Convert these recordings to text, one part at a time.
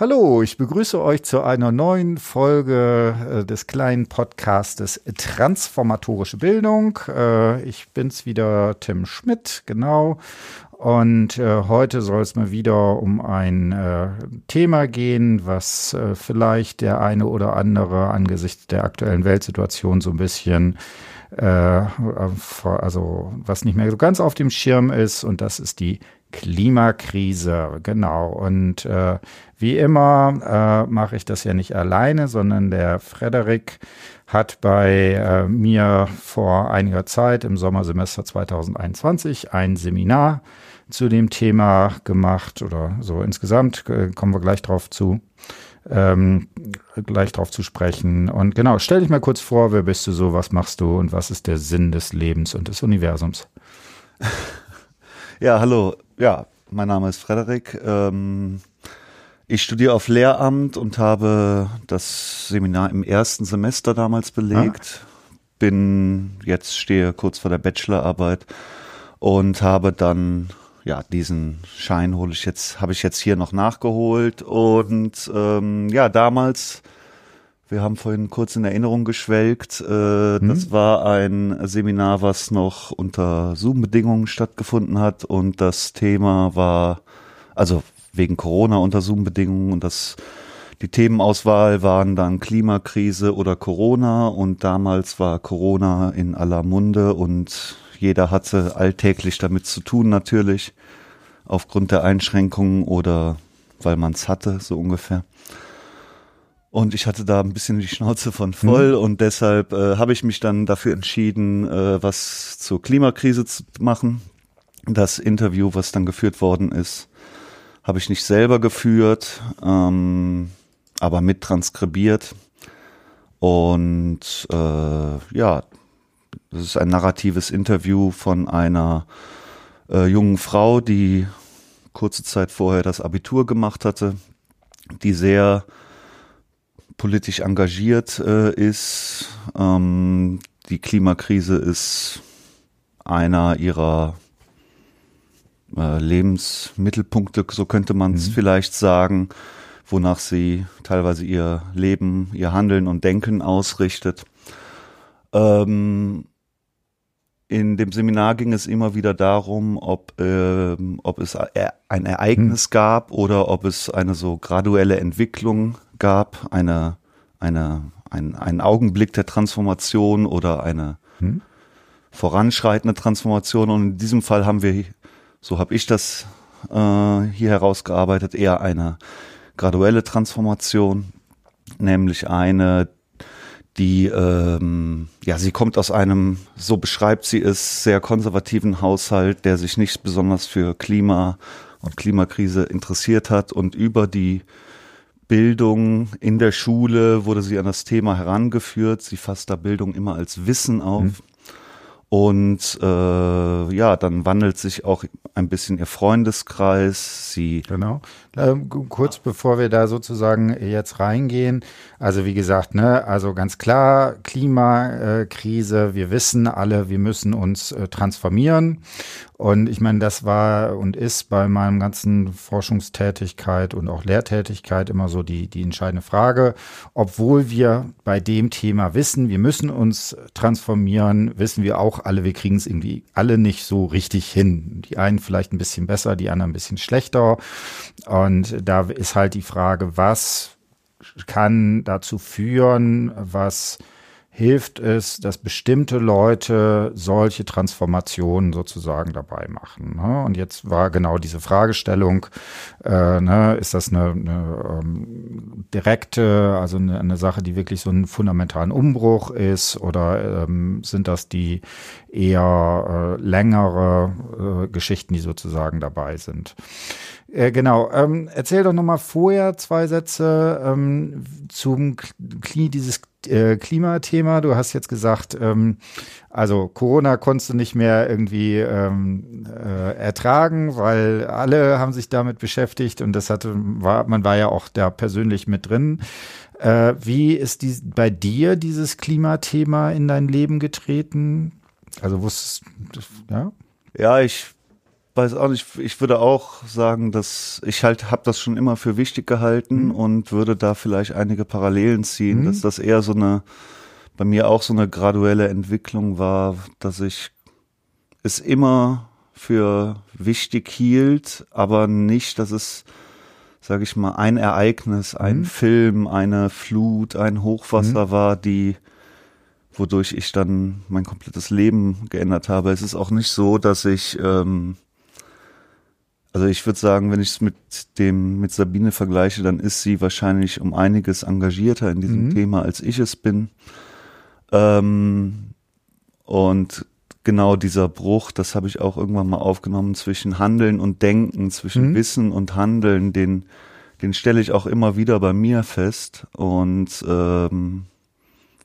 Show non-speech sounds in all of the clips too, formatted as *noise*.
Hallo, ich begrüße euch zu einer neuen Folge äh, des kleinen Podcastes Transformatorische Bildung. Äh, ich bin's wieder, Tim Schmidt, genau. Und äh, heute soll es mal wieder um ein Thema gehen, was vielleicht der eine oder andere angesichts der aktuellen Weltsituation so ein bisschen also was nicht mehr so ganz auf dem Schirm ist, und das ist die Klimakrise, genau. Und äh, wie immer äh, mache ich das ja nicht alleine, sondern der Frederik hat bei äh, mir vor einiger Zeit im Sommersemester 2021 ein Seminar zu dem Thema gemacht oder so insgesamt, äh, kommen wir gleich drauf zu, ähm, gleich drauf zu sprechen. Und genau, stell dich mal kurz vor, wer bist du so, was machst du und was ist der Sinn des Lebens und des Universums? *laughs* Ja, hallo. Ja, mein Name ist Frederik. Ähm, ich studiere auf Lehramt und habe das Seminar im ersten Semester damals belegt. Ah. Bin jetzt stehe kurz vor der Bachelorarbeit und habe dann ja diesen Schein hole ich jetzt habe ich jetzt hier noch nachgeholt und ähm, ja damals wir haben vorhin kurz in Erinnerung geschwelgt. Äh, hm. Das war ein Seminar, was noch unter Zoom-Bedingungen stattgefunden hat. Und das Thema war, also wegen Corona unter Zoom-Bedingungen. Und das, die Themenauswahl waren dann Klimakrise oder Corona. Und damals war Corona in aller Munde und jeder hatte alltäglich damit zu tun natürlich. Aufgrund der Einschränkungen oder weil man es hatte, so ungefähr. Und ich hatte da ein bisschen die Schnauze von voll mhm. und deshalb äh, habe ich mich dann dafür entschieden, äh, was zur Klimakrise zu machen. Das Interview, was dann geführt worden ist, habe ich nicht selber geführt, ähm, aber mit transkribiert. Und äh, ja, das ist ein narratives Interview von einer äh, jungen Frau, die kurze Zeit vorher das Abitur gemacht hatte, die sehr politisch engagiert äh, ist. Ähm, die Klimakrise ist einer ihrer äh, Lebensmittelpunkte, so könnte man es mhm. vielleicht sagen, wonach sie teilweise ihr Leben, ihr Handeln und Denken ausrichtet. Ähm, in dem Seminar ging es immer wieder darum, ob, äh, ob es ein Ereignis hm. gab oder ob es eine so graduelle Entwicklung gab, eine, eine, ein, einen Augenblick der Transformation oder eine hm? voranschreitende Transformation. Und in diesem Fall haben wir, so habe ich das äh, hier herausgearbeitet, eher eine graduelle Transformation, nämlich eine, die, ähm, ja, sie kommt aus einem, so beschreibt sie es, sehr konservativen Haushalt, der sich nicht besonders für Klima und Klimakrise interessiert hat und über die Bildung in der Schule wurde sie an das Thema herangeführt. Sie fasst da Bildung immer als Wissen auf. Mhm. Und äh, ja, dann wandelt sich auch ein bisschen ihr Freundeskreis. Sie genau. Ähm, kurz bevor wir da sozusagen jetzt reingehen, also wie gesagt, ne, also ganz klar Klimakrise. Wir wissen alle, wir müssen uns äh, transformieren. Und ich meine, das war und ist bei meinem ganzen Forschungstätigkeit und auch Lehrtätigkeit immer so die, die entscheidende Frage. Obwohl wir bei dem Thema wissen, wir müssen uns transformieren, wissen wir auch alle, wir kriegen es irgendwie alle nicht so richtig hin. Die einen vielleicht ein bisschen besser, die anderen ein bisschen schlechter. Und da ist halt die Frage, was kann dazu führen, was hilft es, dass bestimmte Leute solche Transformationen sozusagen dabei machen. Ne? Und jetzt war genau diese Fragestellung, äh, ne, ist das eine, eine ähm, direkte, also eine, eine, Sache, die wirklich so einen fundamentalen Umbruch ist, oder ähm, sind das die eher äh, längere äh, Geschichten, die sozusagen dabei sind? Äh, genau. Ähm, erzähl doch nochmal vorher zwei Sätze ähm, zum Kli dieses äh, Klimathema. Du hast jetzt gesagt, ähm, also Corona konntest du nicht mehr irgendwie ähm, äh, ertragen, weil alle haben sich damit beschäftigt und das hatte, war, man war ja auch da persönlich mit drin. Äh, wie ist die, bei dir dieses Klimathema in dein Leben getreten? Also wusstest ja? Ja, ich weiß auch nicht, ich würde auch sagen, dass ich halt habe das schon immer für wichtig gehalten mhm. und würde da vielleicht einige Parallelen ziehen, mhm. dass das eher so eine bei mir auch so eine graduelle Entwicklung war, dass ich es immer für wichtig hielt, aber nicht, dass es, sage ich mal, ein Ereignis, ein mhm. Film, eine Flut, ein Hochwasser mhm. war, die wodurch ich dann mein komplettes Leben geändert habe. Es ist auch nicht so, dass ich ähm, also ich würde sagen, wenn ich es mit dem mit Sabine vergleiche, dann ist sie wahrscheinlich um einiges engagierter in diesem mhm. Thema, als ich es bin. Ähm, und genau dieser Bruch, das habe ich auch irgendwann mal aufgenommen zwischen Handeln und Denken, zwischen mhm. Wissen und Handeln, den, den stelle ich auch immer wieder bei mir fest und ähm,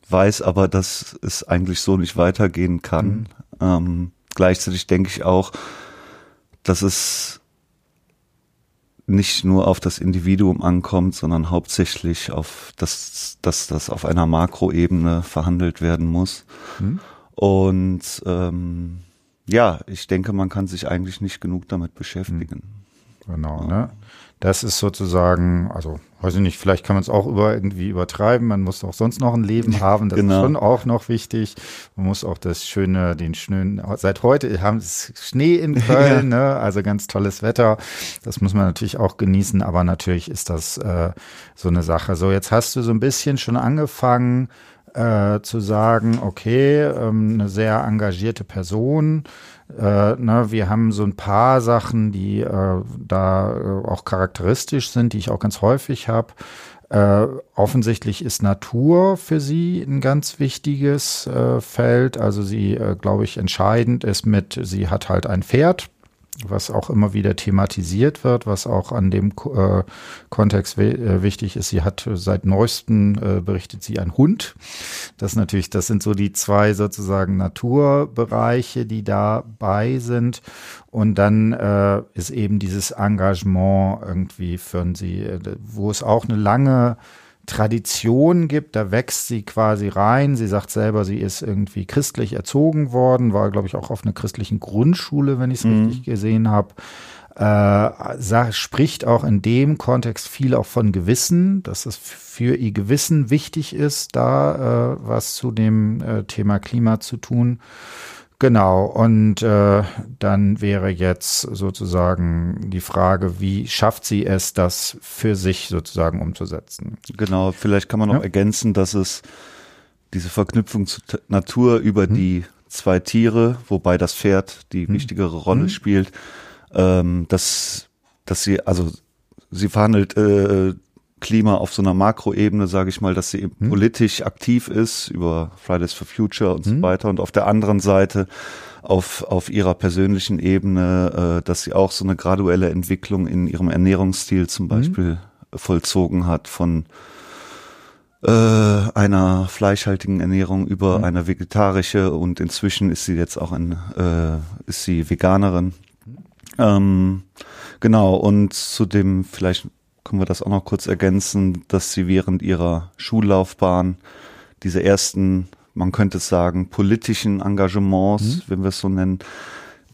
weiß aber, dass es eigentlich so nicht weitergehen kann. Mhm. Ähm, gleichzeitig denke ich auch, dass es nicht nur auf das Individuum ankommt, sondern hauptsächlich auf das, dass das auf einer Makroebene verhandelt werden muss. Mhm. Und ähm, ja, ich denke, man kann sich eigentlich nicht genug damit beschäftigen. Genau, ja. ne? Das ist sozusagen, also weiß ich nicht, vielleicht kann man es auch über irgendwie übertreiben. Man muss auch sonst noch ein Leben haben. Das genau. ist schon auch noch wichtig. Man muss auch das schöne, den schönen, seit heute haben es Schnee in *laughs* Köln, ja. ne? also ganz tolles Wetter. Das muss man natürlich auch genießen, aber natürlich ist das äh, so eine Sache. So, jetzt hast du so ein bisschen schon angefangen, äh, zu sagen, okay, ähm, eine sehr engagierte Person, äh, ne, wir haben so ein paar Sachen, die äh, da äh, auch charakteristisch sind, die ich auch ganz häufig habe. Äh, offensichtlich ist Natur für sie ein ganz wichtiges äh, Feld. Also sie, glaube ich, entscheidend ist mit, sie hat halt ein Pferd, was auch immer wieder thematisiert wird, was auch an dem äh, Kontext äh, wichtig ist. Sie hat seit neuestem äh, berichtet sie ein Hund. Das natürlich, das sind so die zwei sozusagen Naturbereiche, die dabei sind. Und dann äh, ist eben dieses Engagement irgendwie für sie, äh, wo es auch eine lange Tradition gibt, da wächst sie quasi rein. Sie sagt selber, sie ist irgendwie christlich erzogen worden, war, glaube ich, auch auf einer christlichen Grundschule, wenn ich es mhm. richtig gesehen habe. Äh, spricht auch in dem Kontext viel auch von Gewissen, dass es für ihr Gewissen wichtig ist, da äh, was zu dem äh, Thema Klima zu tun. Genau, und äh, dann wäre jetzt sozusagen die Frage, wie schafft sie es, das für sich sozusagen umzusetzen? Genau, vielleicht kann man noch ja. ergänzen, dass es diese Verknüpfung zur Natur über hm. die zwei Tiere, wobei das Pferd die hm. wichtigere Rolle hm. spielt, ähm, dass, dass sie, also sie verhandelt äh, Klima auf so einer Makroebene, sage ich mal, dass sie hm. politisch aktiv ist über Fridays for Future und hm. so weiter und auf der anderen Seite auf, auf ihrer persönlichen Ebene, äh, dass sie auch so eine graduelle Entwicklung in ihrem Ernährungsstil zum hm. Beispiel hm. vollzogen hat von äh, einer fleischhaltigen Ernährung über mhm. eine vegetarische und inzwischen ist sie jetzt auch ein, äh, ist sie Veganerin. Ähm, genau, und zu dem vielleicht können wir das auch noch kurz ergänzen, dass sie während ihrer Schullaufbahn diese ersten, man könnte es sagen, politischen Engagements, mhm. wenn wir es so nennen,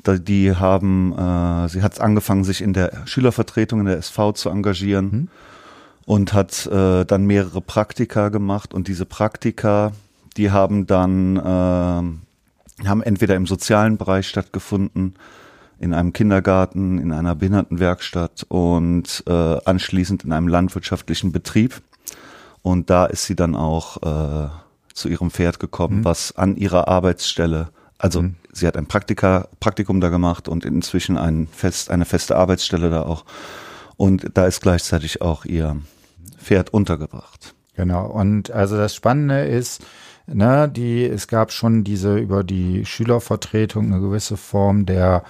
die haben, äh, sie hat angefangen, sich in der Schülervertretung in der SV zu engagieren mhm. und hat äh, dann mehrere Praktika gemacht und diese Praktika, die haben dann, äh, haben entweder im sozialen Bereich stattgefunden, in einem Kindergarten, in einer Behindertenwerkstatt und äh, anschließend in einem landwirtschaftlichen Betrieb. Und da ist sie dann auch äh, zu ihrem Pferd gekommen, mhm. was an ihrer Arbeitsstelle, also mhm. sie hat ein Praktika, Praktikum da gemacht und inzwischen ein fest, eine feste Arbeitsstelle da auch. Und da ist gleichzeitig auch ihr Pferd untergebracht. Genau. Und also das Spannende ist, ne, die, es gab schon diese über die Schülervertretung eine gewisse Form der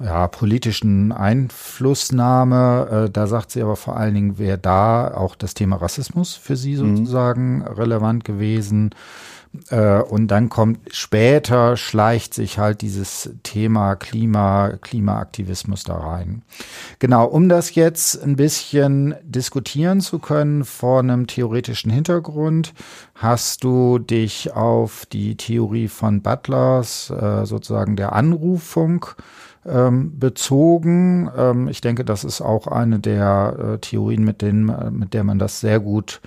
ja, politischen Einflussnahme. Äh, da sagt sie aber vor allen Dingen, wäre da auch das Thema Rassismus für sie mhm. sozusagen mhm. relevant gewesen. Äh, und dann kommt später schleicht sich halt dieses Thema Klima, Klimaaktivismus da rein. Genau, um das jetzt ein bisschen diskutieren zu können vor einem theoretischen Hintergrund, hast du dich auf die Theorie von Butlers, äh, sozusagen der Anrufung, ähm, bezogen. Ähm, ich denke, das ist auch eine der äh, Theorien, mit denen, mit der man das sehr gut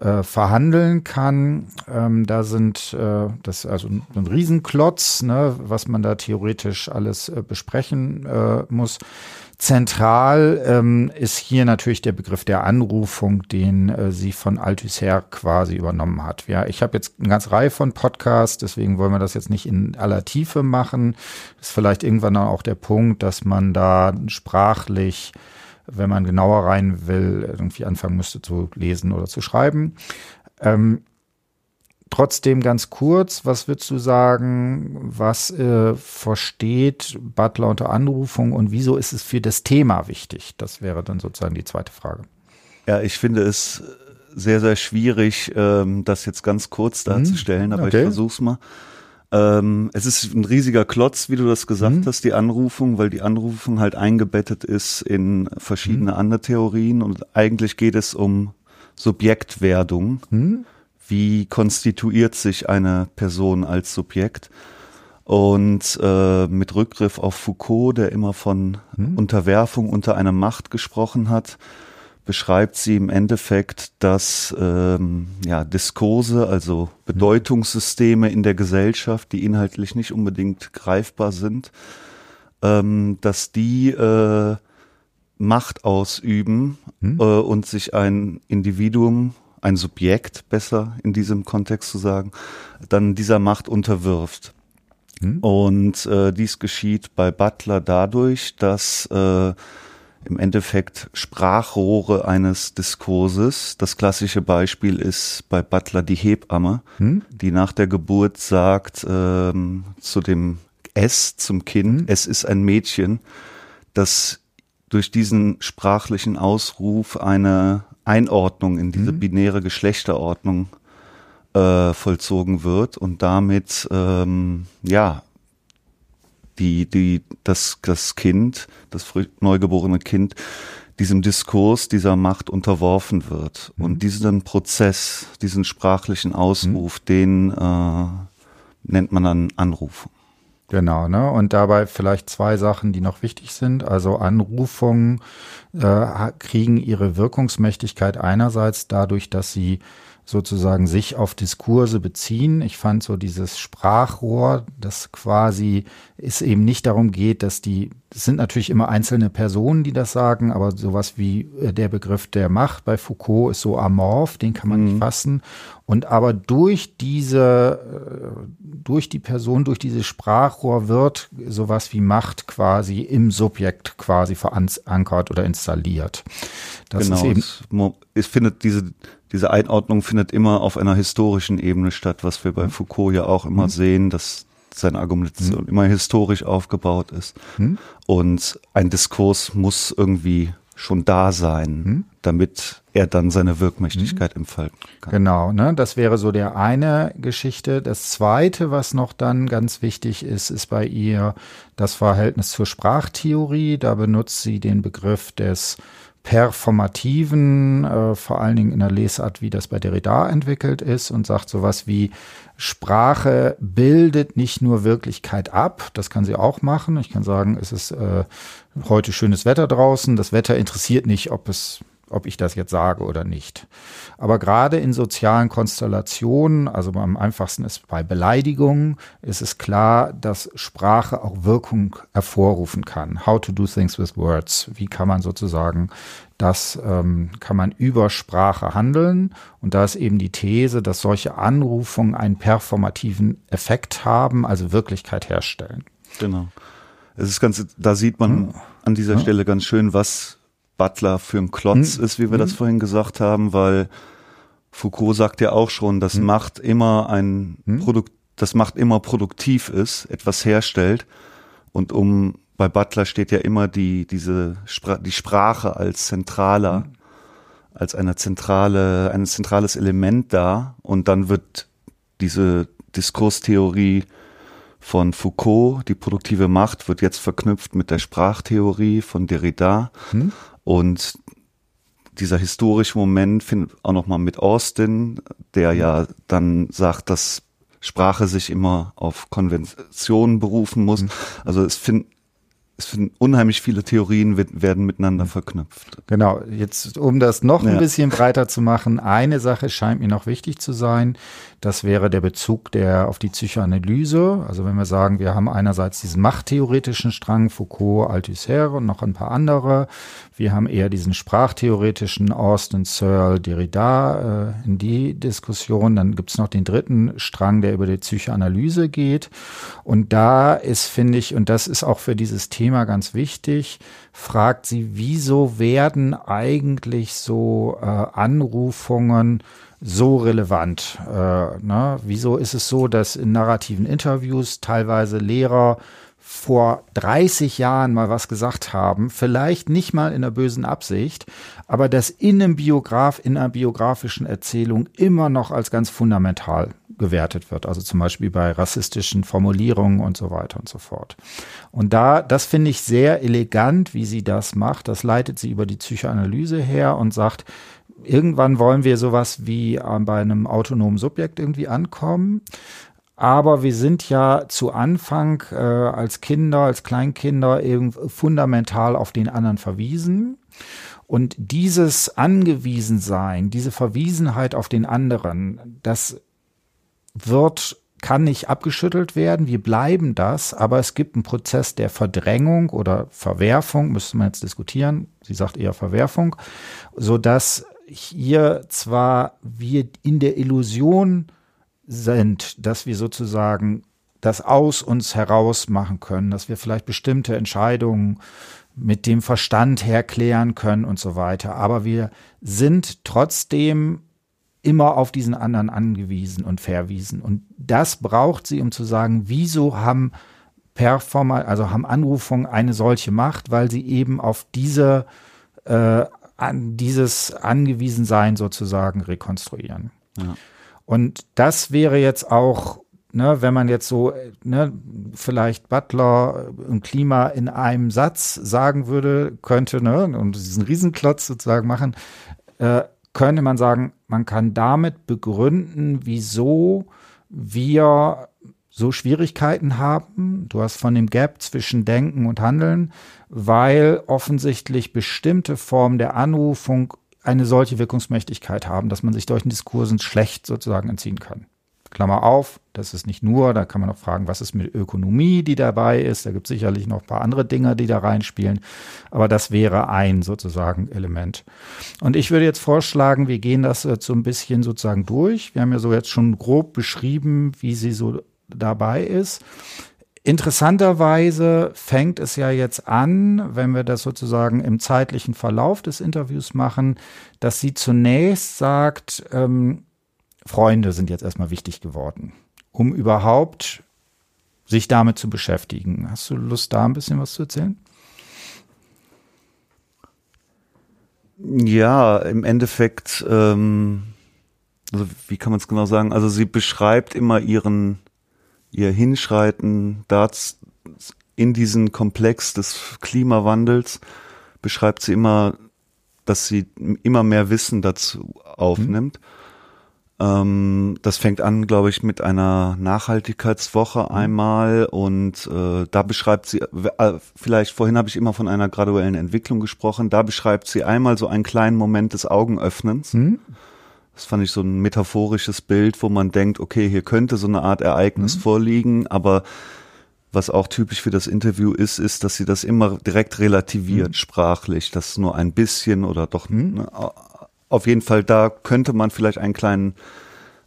äh, verhandeln kann. Ähm, da sind äh, das also ein Riesenklotz, ne, was man da theoretisch alles äh, besprechen äh, muss. Zentral ähm, ist hier natürlich der Begriff der Anrufung, den äh, sie von Althusser quasi übernommen hat. Ja, ich habe jetzt eine ganze Reihe von Podcasts, deswegen wollen wir das jetzt nicht in aller Tiefe machen. Ist vielleicht irgendwann auch der Punkt, dass man da sprachlich wenn man genauer rein will, irgendwie anfangen müsste zu lesen oder zu schreiben. Ähm, trotzdem ganz kurz, was würdest du sagen, was äh, versteht Butler unter Anrufung und wieso ist es für das Thema wichtig? Das wäre dann sozusagen die zweite Frage. Ja, ich finde es sehr, sehr schwierig, ähm, das jetzt ganz kurz mhm. darzustellen, aber okay. ich versuch's mal. Ähm, es ist ein riesiger Klotz, wie du das gesagt mhm. hast, die Anrufung, weil die Anrufung halt eingebettet ist in verschiedene mhm. andere Theorien und eigentlich geht es um Subjektwerdung. Mhm. Wie konstituiert sich eine Person als Subjekt? Und äh, mit Rückgriff auf Foucault, der immer von mhm. Unterwerfung unter einer Macht gesprochen hat, beschreibt sie im Endeffekt, dass ähm, ja, Diskurse, also Bedeutungssysteme in der Gesellschaft, die inhaltlich nicht unbedingt greifbar sind, ähm, dass die äh, Macht ausüben hm? äh, und sich ein Individuum, ein Subjekt, besser in diesem Kontext zu sagen, dann dieser Macht unterwirft. Hm? Und äh, dies geschieht bei Butler dadurch, dass äh, im Endeffekt Sprachrohre eines Diskurses. Das klassische Beispiel ist bei Butler die Hebamme, hm? die nach der Geburt sagt ähm, zu dem S, zum Kind, hm? es ist ein Mädchen, dass durch diesen sprachlichen Ausruf eine Einordnung in diese hm? binäre Geschlechterordnung äh, vollzogen wird und damit ähm, ja die, die, das, das Kind, das neugeborene Kind, diesem Diskurs, dieser Macht unterworfen wird. Mhm. Und diesen Prozess, diesen sprachlichen Ausruf, mhm. den äh, nennt man dann Anrufung. Genau, ne? Und dabei vielleicht zwei Sachen, die noch wichtig sind. Also Anrufungen äh, kriegen ihre Wirkungsmächtigkeit einerseits dadurch, dass sie sozusagen sich auf Diskurse beziehen. Ich fand so dieses Sprachrohr, das quasi es eben nicht darum geht, dass die, es sind natürlich immer einzelne Personen, die das sagen, aber sowas wie äh, der Begriff der Macht bei Foucault ist so amorph, den kann man mhm. nicht fassen. Und aber durch diese, äh, durch die Person, durch dieses Sprachrohr wird sowas wie Macht quasi im Subjekt quasi verankert oder installiert. Das genau, ist eben, es, es findet diese diese Einordnung findet immer auf einer historischen Ebene statt, was wir bei mhm. Foucault ja auch immer mhm. sehen, dass seine Argumentation mhm. immer historisch aufgebaut ist. Mhm. Und ein Diskurs muss irgendwie schon da sein, mhm. damit er dann seine Wirkmächtigkeit mhm. entfalten kann. Genau, ne? Das wäre so der eine Geschichte. Das zweite, was noch dann ganz wichtig ist, ist bei ihr das Verhältnis zur Sprachtheorie. Da benutzt sie den Begriff des performativen, äh, vor allen Dingen in der Lesart, wie das bei Derrida entwickelt ist und sagt sowas wie Sprache bildet nicht nur Wirklichkeit ab, das kann sie auch machen. Ich kann sagen, es ist äh, heute schönes Wetter draußen, das Wetter interessiert nicht, ob es ob ich das jetzt sage oder nicht. Aber gerade in sozialen Konstellationen, also am einfachsten ist bei Beleidigungen, ist es klar, dass Sprache auch Wirkung hervorrufen kann. How to do things with words. Wie kann man sozusagen das, ähm, kann man über Sprache handeln. Und da ist eben die These, dass solche Anrufungen einen performativen Effekt haben, also Wirklichkeit herstellen. Genau. Es ist ganz, da sieht man hm. an dieser hm. Stelle ganz schön, was Butler für ein Klotz hm. ist, wie wir hm. das vorhin gesagt haben, weil Foucault sagt ja auch schon, dass hm. Macht immer ein hm. Produkt, das Macht immer produktiv ist, etwas herstellt. Und um bei Butler steht ja immer die diese Spra die Sprache als zentraler, hm. als eine zentrale, ein zentrales Element da. Und dann wird diese Diskurstheorie von Foucault, die produktive Macht, wird jetzt verknüpft mit der Sprachtheorie von Derrida. Hm. Und dieser historische Moment findet auch nochmal mit Austin, der ja dann sagt, dass Sprache sich immer auf Konventionen berufen muss. Mhm. Also es, find, es sind unheimlich viele Theorien werden miteinander verknüpft. Genau, jetzt um das noch ein bisschen breiter zu machen, eine Sache scheint mir noch wichtig zu sein, das wäre der Bezug der auf die Psychoanalyse. Also wenn wir sagen, wir haben einerseits diesen machttheoretischen Strang, Foucault, Althusser und noch ein paar andere. Wir haben eher diesen sprachtheoretischen Austin, Searle, Derrida äh, in die Diskussion. Dann gibt's noch den dritten Strang, der über die Psychoanalyse geht. Und da ist, finde ich, und das ist auch für dieses Thema ganz wichtig, fragt sie, wieso werden eigentlich so äh, Anrufungen so relevant? Äh, ne? Wieso ist es so, dass in narrativen Interviews teilweise Lehrer vor 30 Jahren mal was gesagt haben, vielleicht nicht mal in der bösen Absicht, aber das in einem Biograf, in einer biografischen Erzählung immer noch als ganz fundamental gewertet wird. Also zum Beispiel bei rassistischen Formulierungen und so weiter und so fort. Und da, das finde ich sehr elegant, wie sie das macht. Das leitet sie über die Psychoanalyse her und sagt, irgendwann wollen wir sowas wie äh, bei einem autonomen Subjekt irgendwie ankommen. Aber wir sind ja zu Anfang äh, als Kinder, als Kleinkinder eben fundamental auf den anderen verwiesen. Und dieses Angewiesensein, diese Verwiesenheit auf den anderen, das wird kann nicht abgeschüttelt werden. Wir bleiben das, aber es gibt einen Prozess der Verdrängung oder Verwerfung, müsste man jetzt diskutieren. Sie sagt eher Verwerfung, so dass hier zwar wir in der Illusion sind, dass wir sozusagen das aus uns heraus machen können, dass wir vielleicht bestimmte Entscheidungen mit dem Verstand herklären können und so weiter. Aber wir sind trotzdem immer auf diesen anderen angewiesen und verwiesen. Und das braucht sie, um zu sagen, wieso haben Performer, also haben Anrufungen eine solche Macht, weil sie eben auf diese, äh, an dieses Angewiesensein sozusagen rekonstruieren. Ja. Und das wäre jetzt auch, ne, wenn man jetzt so, ne, vielleicht Butler und Klima in einem Satz sagen würde, könnte, ne, und diesen Riesenklotz sozusagen machen, äh, könnte man sagen, man kann damit begründen, wieso wir so Schwierigkeiten haben. Du hast von dem Gap zwischen Denken und Handeln, weil offensichtlich bestimmte Formen der Anrufung eine solche Wirkungsmächtigkeit haben, dass man sich solchen Diskursen schlecht sozusagen entziehen kann. Klammer auf, das ist nicht nur, da kann man auch fragen, was ist mit Ökonomie, die dabei ist. Da gibt es sicherlich noch ein paar andere Dinge, die da reinspielen. Aber das wäre ein sozusagen Element. Und ich würde jetzt vorschlagen, wir gehen das jetzt so ein bisschen sozusagen durch. Wir haben ja so jetzt schon grob beschrieben, wie sie so dabei ist. Interessanterweise fängt es ja jetzt an, wenn wir das sozusagen im zeitlichen Verlauf des Interviews machen, dass sie zunächst sagt, ähm, Freunde sind jetzt erstmal wichtig geworden, um überhaupt sich damit zu beschäftigen. Hast du Lust, da ein bisschen was zu erzählen? Ja, im Endeffekt, ähm, also wie kann man es genau sagen? Also sie beschreibt immer ihren ihr Hinschreiten dazu, in diesen Komplex des Klimawandels beschreibt sie immer, dass sie immer mehr Wissen dazu aufnimmt. Mhm. Ähm, das fängt an, glaube ich, mit einer Nachhaltigkeitswoche mhm. einmal und äh, da beschreibt sie, äh, vielleicht vorhin habe ich immer von einer graduellen Entwicklung gesprochen, da beschreibt sie einmal so einen kleinen Moment des Augenöffnens. Mhm das fand ich so ein metaphorisches Bild, wo man denkt, okay, hier könnte so eine Art Ereignis mhm. vorliegen, aber was auch typisch für das Interview ist, ist, dass sie das immer direkt relativiert, mhm. sprachlich, dass nur ein bisschen oder doch, mhm. ne, auf jeden Fall da könnte man vielleicht einen kleinen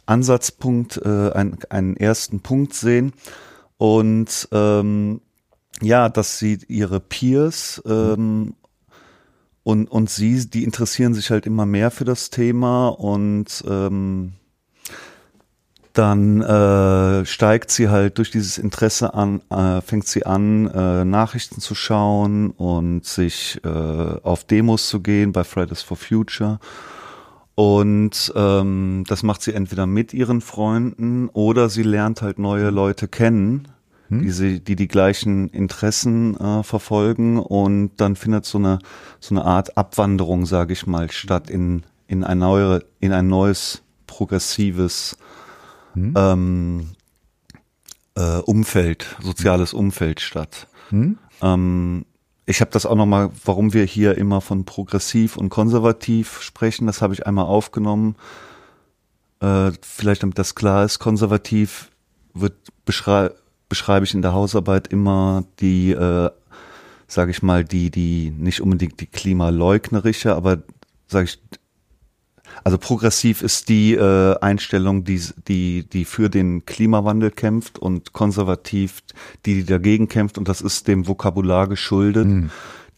Ansatzpunkt, äh, einen, einen ersten Punkt sehen. Und ähm, ja, dass sie ihre Peers ähm, und, und sie, die interessieren sich halt immer mehr für das Thema und ähm, dann äh, steigt sie halt durch dieses Interesse an, äh, fängt sie an, äh, Nachrichten zu schauen und sich äh, auf Demos zu gehen bei Fridays for Future. Und ähm, das macht sie entweder mit ihren Freunden oder sie lernt halt neue Leute kennen, hm? die, sie, die die gleichen Interessen äh, verfolgen und dann findet so eine so eine Art Abwanderung, sage ich mal, statt in in ein neue in ein neues progressives hm? ähm, äh, Umfeld, soziales Umfeld statt. Hm? Ähm, ich habe das auch nochmal, warum wir hier immer von progressiv und konservativ sprechen, das habe ich einmal aufgenommen. Äh, vielleicht damit das klar ist, konservativ wird beschrei beschreibe ich in der Hausarbeit immer die, äh, sage ich mal, die, die nicht unbedingt die klimaleugnerische, aber sage ich, also progressiv ist die äh, Einstellung, die, die, die für den Klimawandel kämpft und konservativ die, die dagegen kämpft und das ist dem Vokabular geschuldet, mhm.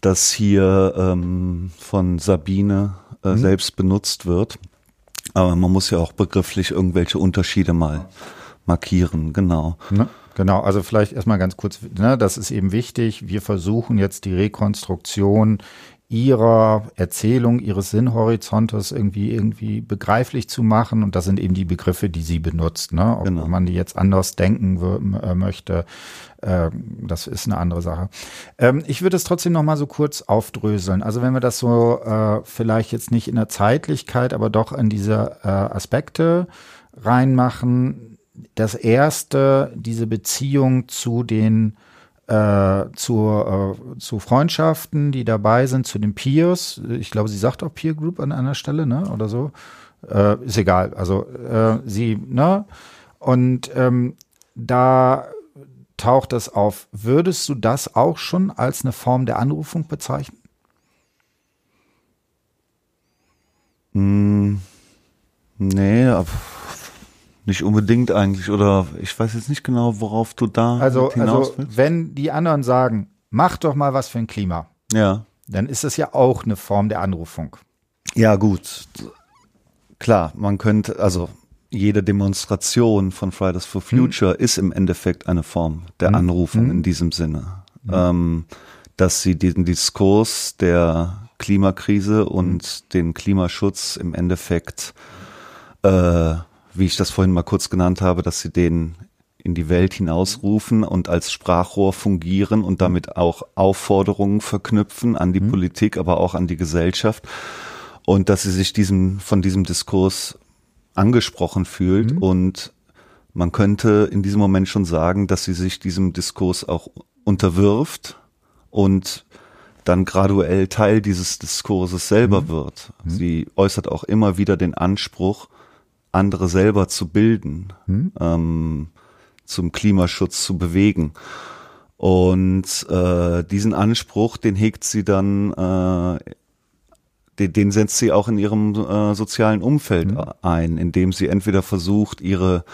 das hier ähm, von Sabine äh, mhm. selbst benutzt wird. Aber man muss ja auch begrifflich irgendwelche Unterschiede mal markieren, genau. Ne? Genau, also vielleicht erstmal ganz kurz, ne, das ist eben wichtig. Wir versuchen jetzt die Rekonstruktion ihrer Erzählung, ihres Sinnhorizontes irgendwie irgendwie begreiflich zu machen. Und das sind eben die Begriffe, die sie benutzt. Ne? Ob genau. man die jetzt anders denken äh, möchte, äh, das ist eine andere Sache. Ähm, ich würde es trotzdem noch mal so kurz aufdröseln. Also wenn wir das so äh, vielleicht jetzt nicht in der Zeitlichkeit, aber doch in diese äh, Aspekte reinmachen. Das erste, diese Beziehung zu den äh, zu, äh, zu Freundschaften, die dabei sind, zu den Peers. Ich glaube, sie sagt auch Peer Group an einer Stelle, ne? Oder so. Äh, ist egal. Also äh, sie, ne? Und ähm, da taucht das auf. Würdest du das auch schon als eine Form der Anrufung bezeichnen? Mm, nee, aber nicht unbedingt eigentlich, oder ich weiß jetzt nicht genau, worauf du da also, hinaus also, willst. wenn die anderen sagen, mach doch mal was für ein Klima. Ja. Dann ist das ja auch eine Form der Anrufung. Ja, gut. Klar, man könnte, also jede Demonstration von Fridays for Future hm. ist im Endeffekt eine Form der hm. Anrufung hm. in diesem Sinne. Hm. Ähm, dass sie diesen Diskurs der Klimakrise und hm. den Klimaschutz im Endeffekt äh, wie ich das vorhin mal kurz genannt habe, dass sie den in die Welt hinausrufen und als Sprachrohr fungieren und damit auch Aufforderungen verknüpfen an die mhm. Politik, aber auch an die Gesellschaft und dass sie sich diesem von diesem Diskurs angesprochen fühlt mhm. und man könnte in diesem Moment schon sagen, dass sie sich diesem Diskurs auch unterwirft und dann graduell Teil dieses Diskurses selber mhm. wird. Mhm. Sie äußert auch immer wieder den Anspruch, andere selber zu bilden, hm? ähm, zum Klimaschutz zu bewegen. Und äh, diesen Anspruch, den hegt sie dann, äh, den, den setzt sie auch in ihrem äh, sozialen Umfeld mhm. ein, indem sie entweder versucht, ihre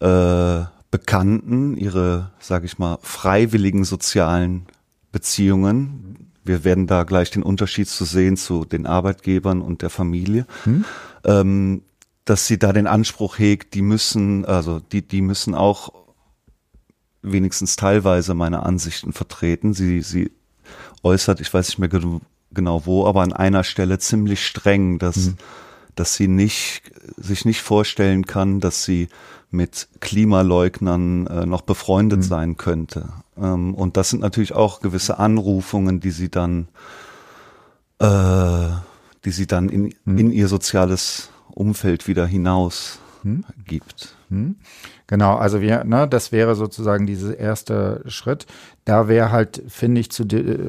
äh, Bekannten, ihre, sage ich mal, freiwilligen sozialen Beziehungen, wir werden da gleich den Unterschied zu sehen zu den Arbeitgebern und der Familie, mhm. ähm, dass sie da den Anspruch hegt, die müssen, also die, die müssen auch wenigstens teilweise meine Ansichten vertreten. Sie, sie äußert, ich weiß nicht mehr genau wo, aber an einer Stelle ziemlich streng, dass, mhm. dass sie nicht, sich nicht vorstellen kann, dass sie mit Klimaleugnern äh, noch befreundet mhm. sein könnte. Ähm, und das sind natürlich auch gewisse Anrufungen, die sie dann, äh, die sie dann in, mhm. in ihr soziales Umfeld wieder hinaus hm? gibt. Hm? Genau, also wir, ne, das wäre sozusagen dieser erste Schritt. Da wäre halt, finde ich, zu,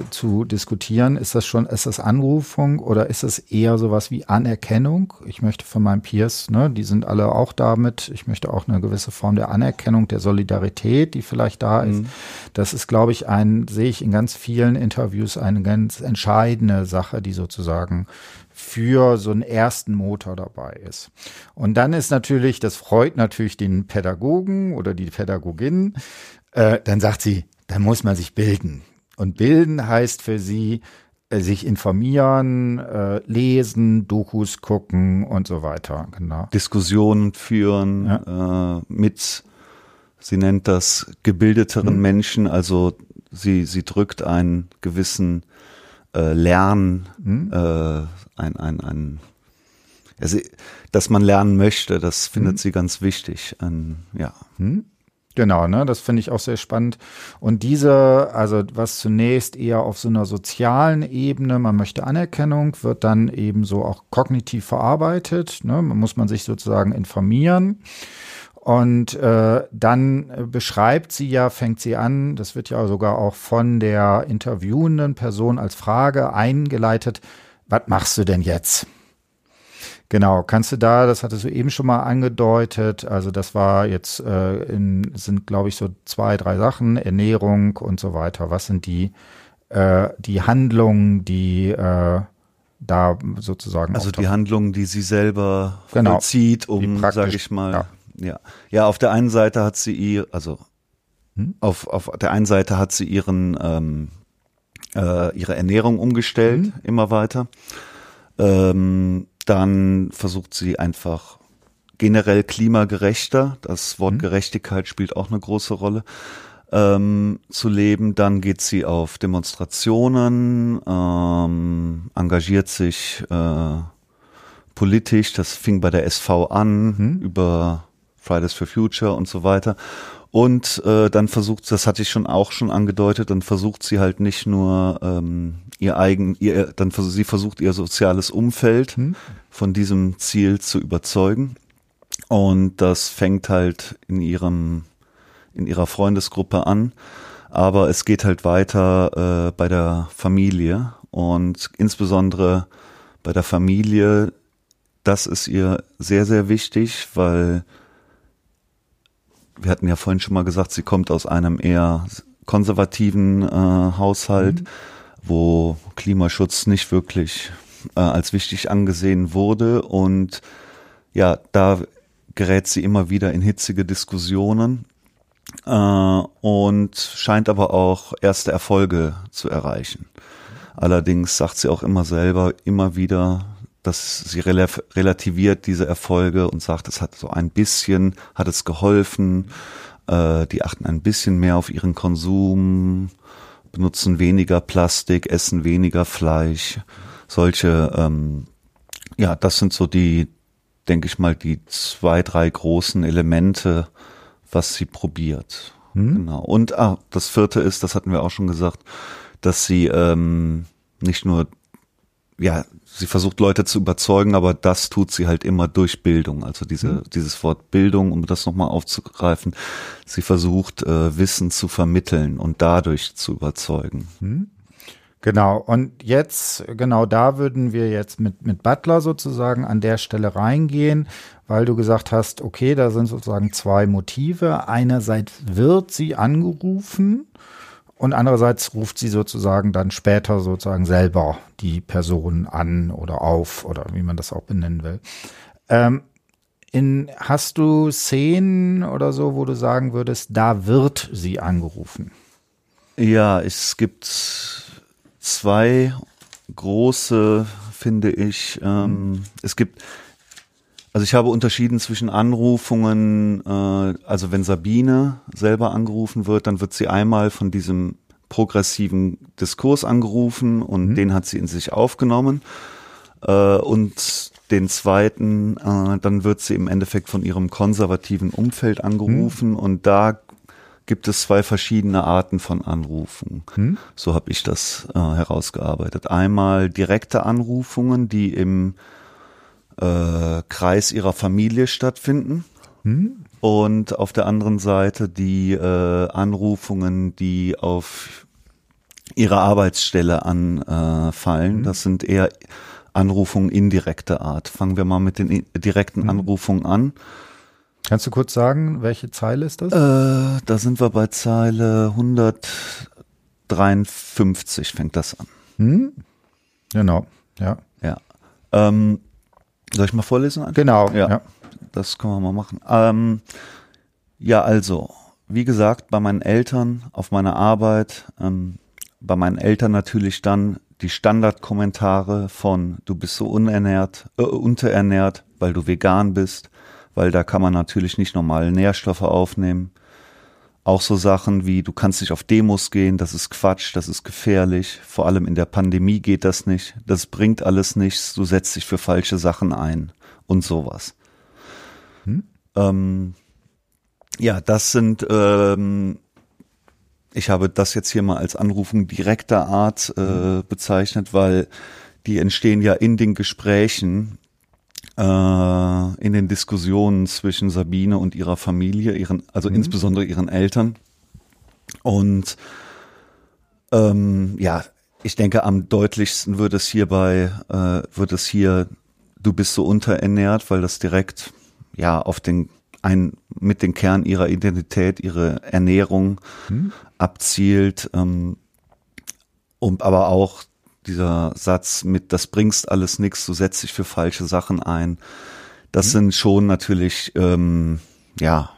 zu diskutieren, ist das schon, ist das Anrufung oder ist es eher sowas wie Anerkennung? Ich möchte von meinen Peers, ne, die sind alle auch damit, ich möchte auch eine gewisse Form der Anerkennung, der Solidarität, die vielleicht da ist. Mhm. Das ist, glaube ich, ein, sehe ich in ganz vielen Interviews eine ganz entscheidende Sache, die sozusagen für so einen ersten Motor dabei ist. Und dann ist natürlich, das freut natürlich den Pädagogen oder die Pädagogin, äh, dann sagt sie, dann muss man sich bilden. Und bilden heißt für sie, äh, sich informieren, äh, lesen, Dokus gucken und so weiter. Genau. Diskussionen führen ja. äh, mit, sie nennt das gebildeteren hm. Menschen, also sie, sie drückt einen gewissen äh, Lern, hm. Ein, ein, ein also, dass man lernen möchte, das findet hm. sie ganz wichtig. Ein, ja. Hm. Genau, ne, das finde ich auch sehr spannend. Und diese, also was zunächst eher auf so einer sozialen Ebene, man möchte Anerkennung, wird dann eben so auch kognitiv verarbeitet. Ne, man muss man sich sozusagen informieren Und äh, dann beschreibt sie ja, fängt sie an, das wird ja sogar auch von der interviewenden Person als Frage eingeleitet, was machst du denn jetzt? Genau, kannst du da, das hattest du eben schon mal angedeutet, also das war jetzt, äh, in, sind glaube ich so zwei, drei Sachen, Ernährung und so weiter. Was sind die, äh, die Handlungen, die äh, da sozusagen. Also die Handlungen, die sie selber genau, vollzieht, um, sage ich mal, ja. Ja, ja. Auf der einen Seite hat sie ihr, also hm? auf auf der einen Seite hat sie ihren ähm, äh, ihre Ernährung umgestellt, hm? immer weiter. Ähm, dann versucht sie einfach generell klimagerechter. Das Wort hm? Gerechtigkeit spielt auch eine große Rolle. Ähm, zu leben. Dann geht sie auf Demonstrationen, ähm, engagiert sich äh, politisch. Das fing bei der SV an, mhm. über Fridays for Future und so weiter. Und äh, dann versucht, das hatte ich schon auch schon angedeutet, dann versucht sie halt nicht nur ähm, ihr eigen, ihr, dann vers sie versucht ihr soziales Umfeld hm. von diesem Ziel zu überzeugen. Und das fängt halt in ihrem, in ihrer Freundesgruppe an. Aber es geht halt weiter äh, bei der Familie und insbesondere bei der Familie, das ist ihr sehr, sehr wichtig, weil wir hatten ja vorhin schon mal gesagt, sie kommt aus einem eher konservativen äh, Haushalt, mhm. wo Klimaschutz nicht wirklich äh, als wichtig angesehen wurde. Und ja, da gerät sie immer wieder in hitzige Diskussionen äh, und scheint aber auch erste Erfolge zu erreichen. Allerdings sagt sie auch immer selber, immer wieder, dass sie relativiert diese Erfolge und sagt, es hat so ein bisschen, hat es geholfen. Äh, die achten ein bisschen mehr auf ihren Konsum, benutzen weniger Plastik, essen weniger Fleisch. Solche, ähm, ja, das sind so die, denke ich mal, die zwei, drei großen Elemente, was sie probiert. Hm. Genau. Und ah, das vierte ist, das hatten wir auch schon gesagt, dass sie ähm, nicht nur ja, sie versucht Leute zu überzeugen, aber das tut sie halt immer durch Bildung. Also diese, mhm. dieses Wort Bildung, um das nochmal aufzugreifen, sie versucht äh, Wissen zu vermitteln und dadurch zu überzeugen. Mhm. Genau, und jetzt, genau da würden wir jetzt mit, mit Butler sozusagen an der Stelle reingehen, weil du gesagt hast, okay, da sind sozusagen zwei Motive. Einerseits wird sie angerufen und andererseits ruft sie sozusagen dann später sozusagen selber die Person an oder auf oder wie man das auch benennen will. Ähm, in, hast du Szenen oder so, wo du sagen würdest, da wird sie angerufen? Ja, es gibt zwei große, finde ich. Ähm, mhm. Es gibt also ich habe unterschieden zwischen Anrufungen, äh, also wenn Sabine selber angerufen wird, dann wird sie einmal von diesem progressiven Diskurs angerufen und mhm. den hat sie in sich aufgenommen. Äh, und den zweiten, äh, dann wird sie im Endeffekt von ihrem konservativen Umfeld angerufen mhm. und da gibt es zwei verschiedene Arten von Anrufen. Mhm. So habe ich das äh, herausgearbeitet. Einmal direkte Anrufungen, die im äh, Kreis ihrer Familie stattfinden. Hm? Und auf der anderen Seite die äh, Anrufungen, die auf ihre Arbeitsstelle anfallen. Hm. Das sind eher Anrufungen indirekter Art. Fangen wir mal mit den direkten hm. Anrufungen an. Kannst du kurz sagen, welche Zeile ist das? Äh, da sind wir bei Zeile 153 fängt das an. Hm? Genau, ja. Ja. Ähm, soll ich mal vorlesen? Genau, ja. ja. Das können wir mal machen. Ähm, ja, also, wie gesagt, bei meinen Eltern, auf meiner Arbeit, ähm, bei meinen Eltern natürlich dann die Standardkommentare von du bist so unernährt, äh, unterernährt, weil du vegan bist, weil da kann man natürlich nicht normale Nährstoffe aufnehmen. Auch so Sachen wie, du kannst nicht auf Demos gehen, das ist Quatsch, das ist gefährlich. Vor allem in der Pandemie geht das nicht. Das bringt alles nichts. Du setzt dich für falsche Sachen ein und sowas. Hm? Ähm, ja, das sind, ähm, ich habe das jetzt hier mal als Anrufung direkter Art äh, hm. bezeichnet, weil die entstehen ja in den Gesprächen in den Diskussionen zwischen Sabine und ihrer Familie, ihren, also mhm. insbesondere ihren Eltern. Und ähm, ja, ich denke, am deutlichsten wird es hierbei, äh, wird es hier, du bist so unterernährt, weil das direkt ja auf den ein mit den Kern ihrer Identität, ihre Ernährung hm. abzielt, ähm, und aber auch dieser Satz mit, das bringst alles nichts, du setzt dich für falsche Sachen ein. Das hm. sind schon natürlich, ähm, ja,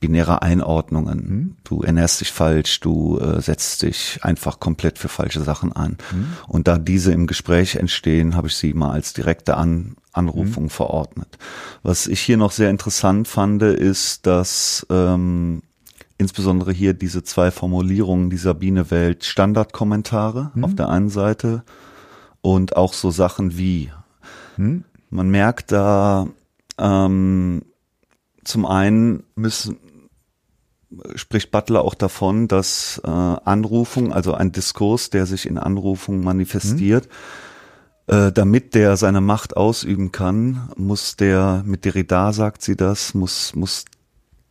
binäre Einordnungen. Mhm. Du ernährst dich falsch, du äh, setzt dich einfach komplett für falsche Sachen an. Mhm. Und da diese im Gespräch entstehen, habe ich sie mal als direkte an Anrufung mhm. verordnet. Was ich hier noch sehr interessant fand, ist, dass ähm, insbesondere hier diese zwei Formulierungen, die Sabine wählt, Standardkommentare mhm. auf der einen Seite und auch so Sachen wie, mhm. man merkt da, ähm, zum einen müssen, spricht Butler auch davon, dass äh, Anrufung, also ein Diskurs, der sich in Anrufung manifestiert, mhm. äh, damit der seine Macht ausüben kann, muss der, mit Derrida sagt sie das, muss, muss,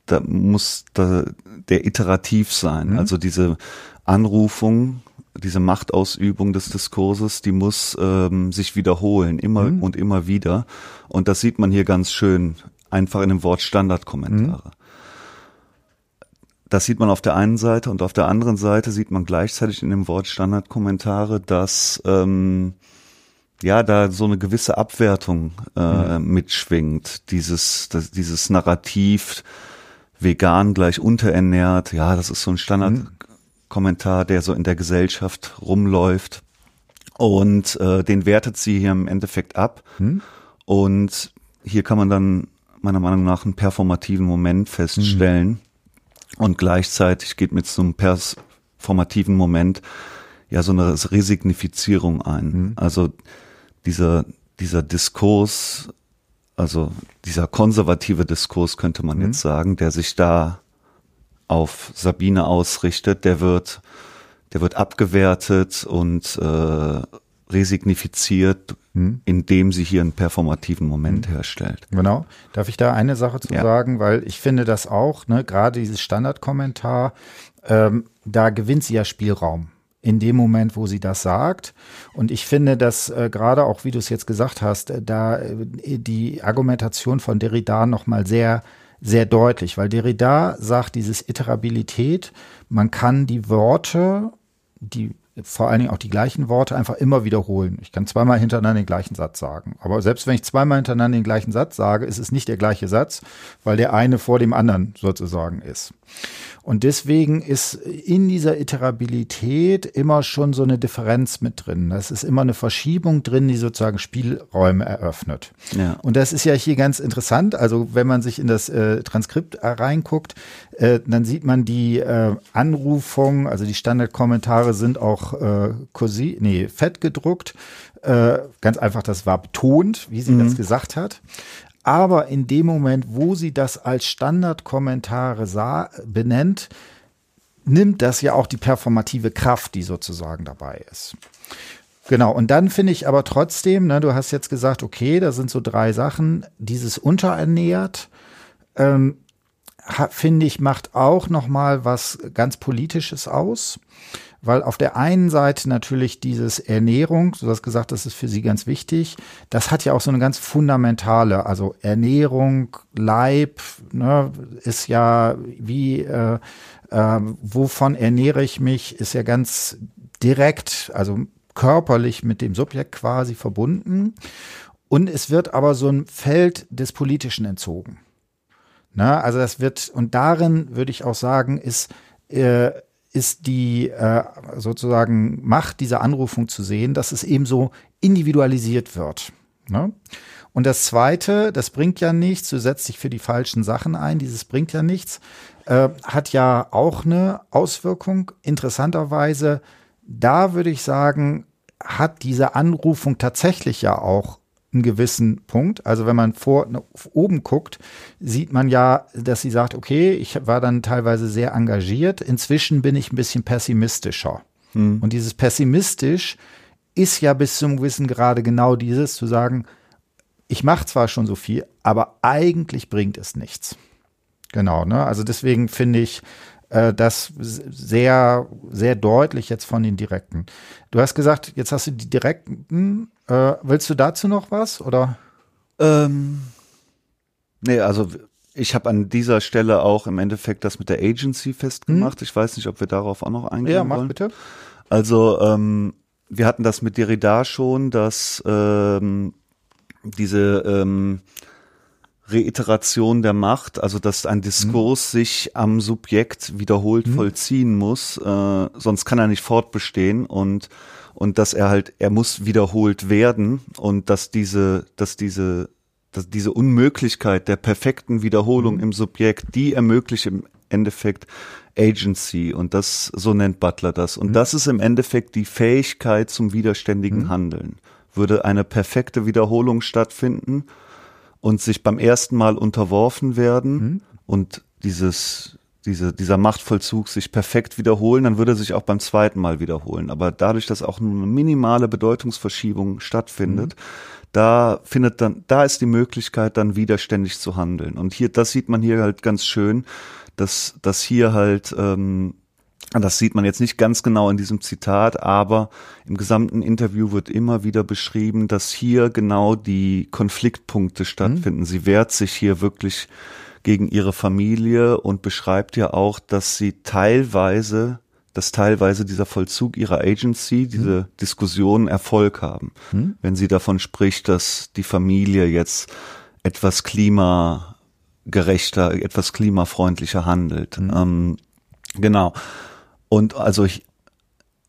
da, muss da, der iterativ sein. Mhm. Also diese Anrufung, diese Machtausübung des Diskurses, die muss ähm, sich wiederholen, immer mhm. und immer wieder. Und das sieht man hier ganz schön einfach in dem Wort Standardkommentare. Mhm. Das sieht man auf der einen Seite und auf der anderen Seite sieht man gleichzeitig in dem Wort Standardkommentare, dass ähm, ja da so eine gewisse Abwertung äh, mhm. mitschwingt. Dieses, das, dieses Narrativ vegan gleich unterernährt, ja, das ist so ein Standardkommentar, der so in der Gesellschaft rumläuft. Und äh, den wertet sie hier im Endeffekt ab. Mhm. Und hier kann man dann meiner Meinung nach einen performativen Moment feststellen. Mhm und gleichzeitig geht mit so einem performativen Moment ja so eine Resignifizierung ein. Mhm. Also dieser, dieser Diskurs, also dieser konservative Diskurs könnte man mhm. jetzt sagen, der sich da auf Sabine ausrichtet, der wird, der wird abgewertet und äh, resignifiziert, hm. indem sie hier einen performativen Moment hm. herstellt. Genau. Darf ich da eine Sache zu ja. sagen? Weil ich finde das auch, ne, gerade dieses Standardkommentar, ähm, da gewinnt sie ja Spielraum in dem Moment, wo sie das sagt. Und ich finde, dass äh, gerade auch, wie du es jetzt gesagt hast, äh, da äh, die Argumentation von Derrida nochmal sehr, sehr deutlich, weil Derrida sagt, dieses Iterabilität, man kann die Worte, die vor allen Dingen auch die gleichen Worte einfach immer wiederholen. Ich kann zweimal hintereinander den gleichen Satz sagen. Aber selbst wenn ich zweimal hintereinander den gleichen Satz sage, ist es nicht der gleiche Satz, weil der eine vor dem anderen sozusagen ist. Und deswegen ist in dieser Iterabilität immer schon so eine Differenz mit drin. Das ist immer eine Verschiebung drin, die sozusagen Spielräume eröffnet. Ja. Und das ist ja hier ganz interessant. Also wenn man sich in das äh, Transkript reinguckt, äh, dann sieht man die äh, Anrufung, also die Standardkommentare sind auch äh, kursi nee, fett gedruckt. Äh, ganz einfach, das war betont, wie sie mhm. das gesagt hat. Aber in dem Moment, wo sie das als Standardkommentare sah, benennt, nimmt das ja auch die performative Kraft, die sozusagen dabei ist. Genau, und dann finde ich aber trotzdem, ne, du hast jetzt gesagt, okay, da sind so drei Sachen, dieses unterernährt, ähm, finde ich, macht auch noch mal was ganz Politisches aus weil auf der einen Seite natürlich dieses Ernährung, du hast gesagt, das ist für sie ganz wichtig, das hat ja auch so eine ganz fundamentale, also Ernährung, Leib, ne, ist ja wie, äh, äh, wovon ernähre ich mich, ist ja ganz direkt, also körperlich mit dem Subjekt quasi verbunden. Und es wird aber so ein Feld des Politischen entzogen. Na, also das wird, und darin würde ich auch sagen, ist äh, ist die äh, sozusagen Macht dieser Anrufung zu sehen, dass es eben so individualisiert wird. Ne? Und das Zweite, das bringt ja nichts, du setzt dich für die falschen Sachen ein, dieses bringt ja nichts, äh, hat ja auch eine Auswirkung. Interessanterweise, da würde ich sagen, hat diese Anrufung tatsächlich ja auch einen gewissen Punkt. Also wenn man vor oben guckt, sieht man ja, dass sie sagt, okay, ich war dann teilweise sehr engagiert. Inzwischen bin ich ein bisschen pessimistischer. Hm. Und dieses pessimistisch ist ja bis zum gewissen Grade genau dieses zu sagen, ich mache zwar schon so viel, aber eigentlich bringt es nichts. Genau, ne? Also deswegen finde ich äh, das sehr, sehr deutlich jetzt von den Direkten. Du hast gesagt, jetzt hast du die Direkten. Äh, willst du dazu noch was oder? Ähm, nee, also ich habe an dieser Stelle auch im Endeffekt das mit der Agency festgemacht. Hm. Ich weiß nicht, ob wir darauf auch noch eingehen ja, mach wollen. bitte. Also ähm, wir hatten das mit Derrida schon, dass ähm, diese ähm, Reiteration der Macht, also dass ein Diskurs mhm. sich am Subjekt wiederholt mhm. vollziehen muss, äh, sonst kann er nicht fortbestehen und und dass er halt er muss wiederholt werden und dass diese dass diese dass diese Unmöglichkeit der perfekten Wiederholung mhm. im Subjekt, die ermöglicht im Endeffekt Agency und das so nennt Butler das und mhm. das ist im Endeffekt die Fähigkeit zum widerständigen mhm. Handeln. Würde eine perfekte Wiederholung stattfinden, und sich beim ersten Mal unterworfen werden mhm. und dieses, diese, dieser Machtvollzug sich perfekt wiederholen, dann würde er sich auch beim zweiten Mal wiederholen. Aber dadurch, dass auch nur eine minimale Bedeutungsverschiebung stattfindet, mhm. da findet dann, da ist die Möglichkeit, dann widerständig zu handeln. Und hier, das sieht man hier halt ganz schön, dass, dass hier halt ähm, das sieht man jetzt nicht ganz genau in diesem Zitat, aber im gesamten Interview wird immer wieder beschrieben, dass hier genau die Konfliktpunkte stattfinden. Mhm. Sie wehrt sich hier wirklich gegen ihre Familie und beschreibt ja auch, dass sie teilweise, dass teilweise dieser Vollzug ihrer Agency, mhm. diese mhm. Diskussionen Erfolg haben. Mhm. Wenn sie davon spricht, dass die Familie jetzt etwas klimagerechter, etwas klimafreundlicher handelt. Mhm. Ähm, genau. Und also ich,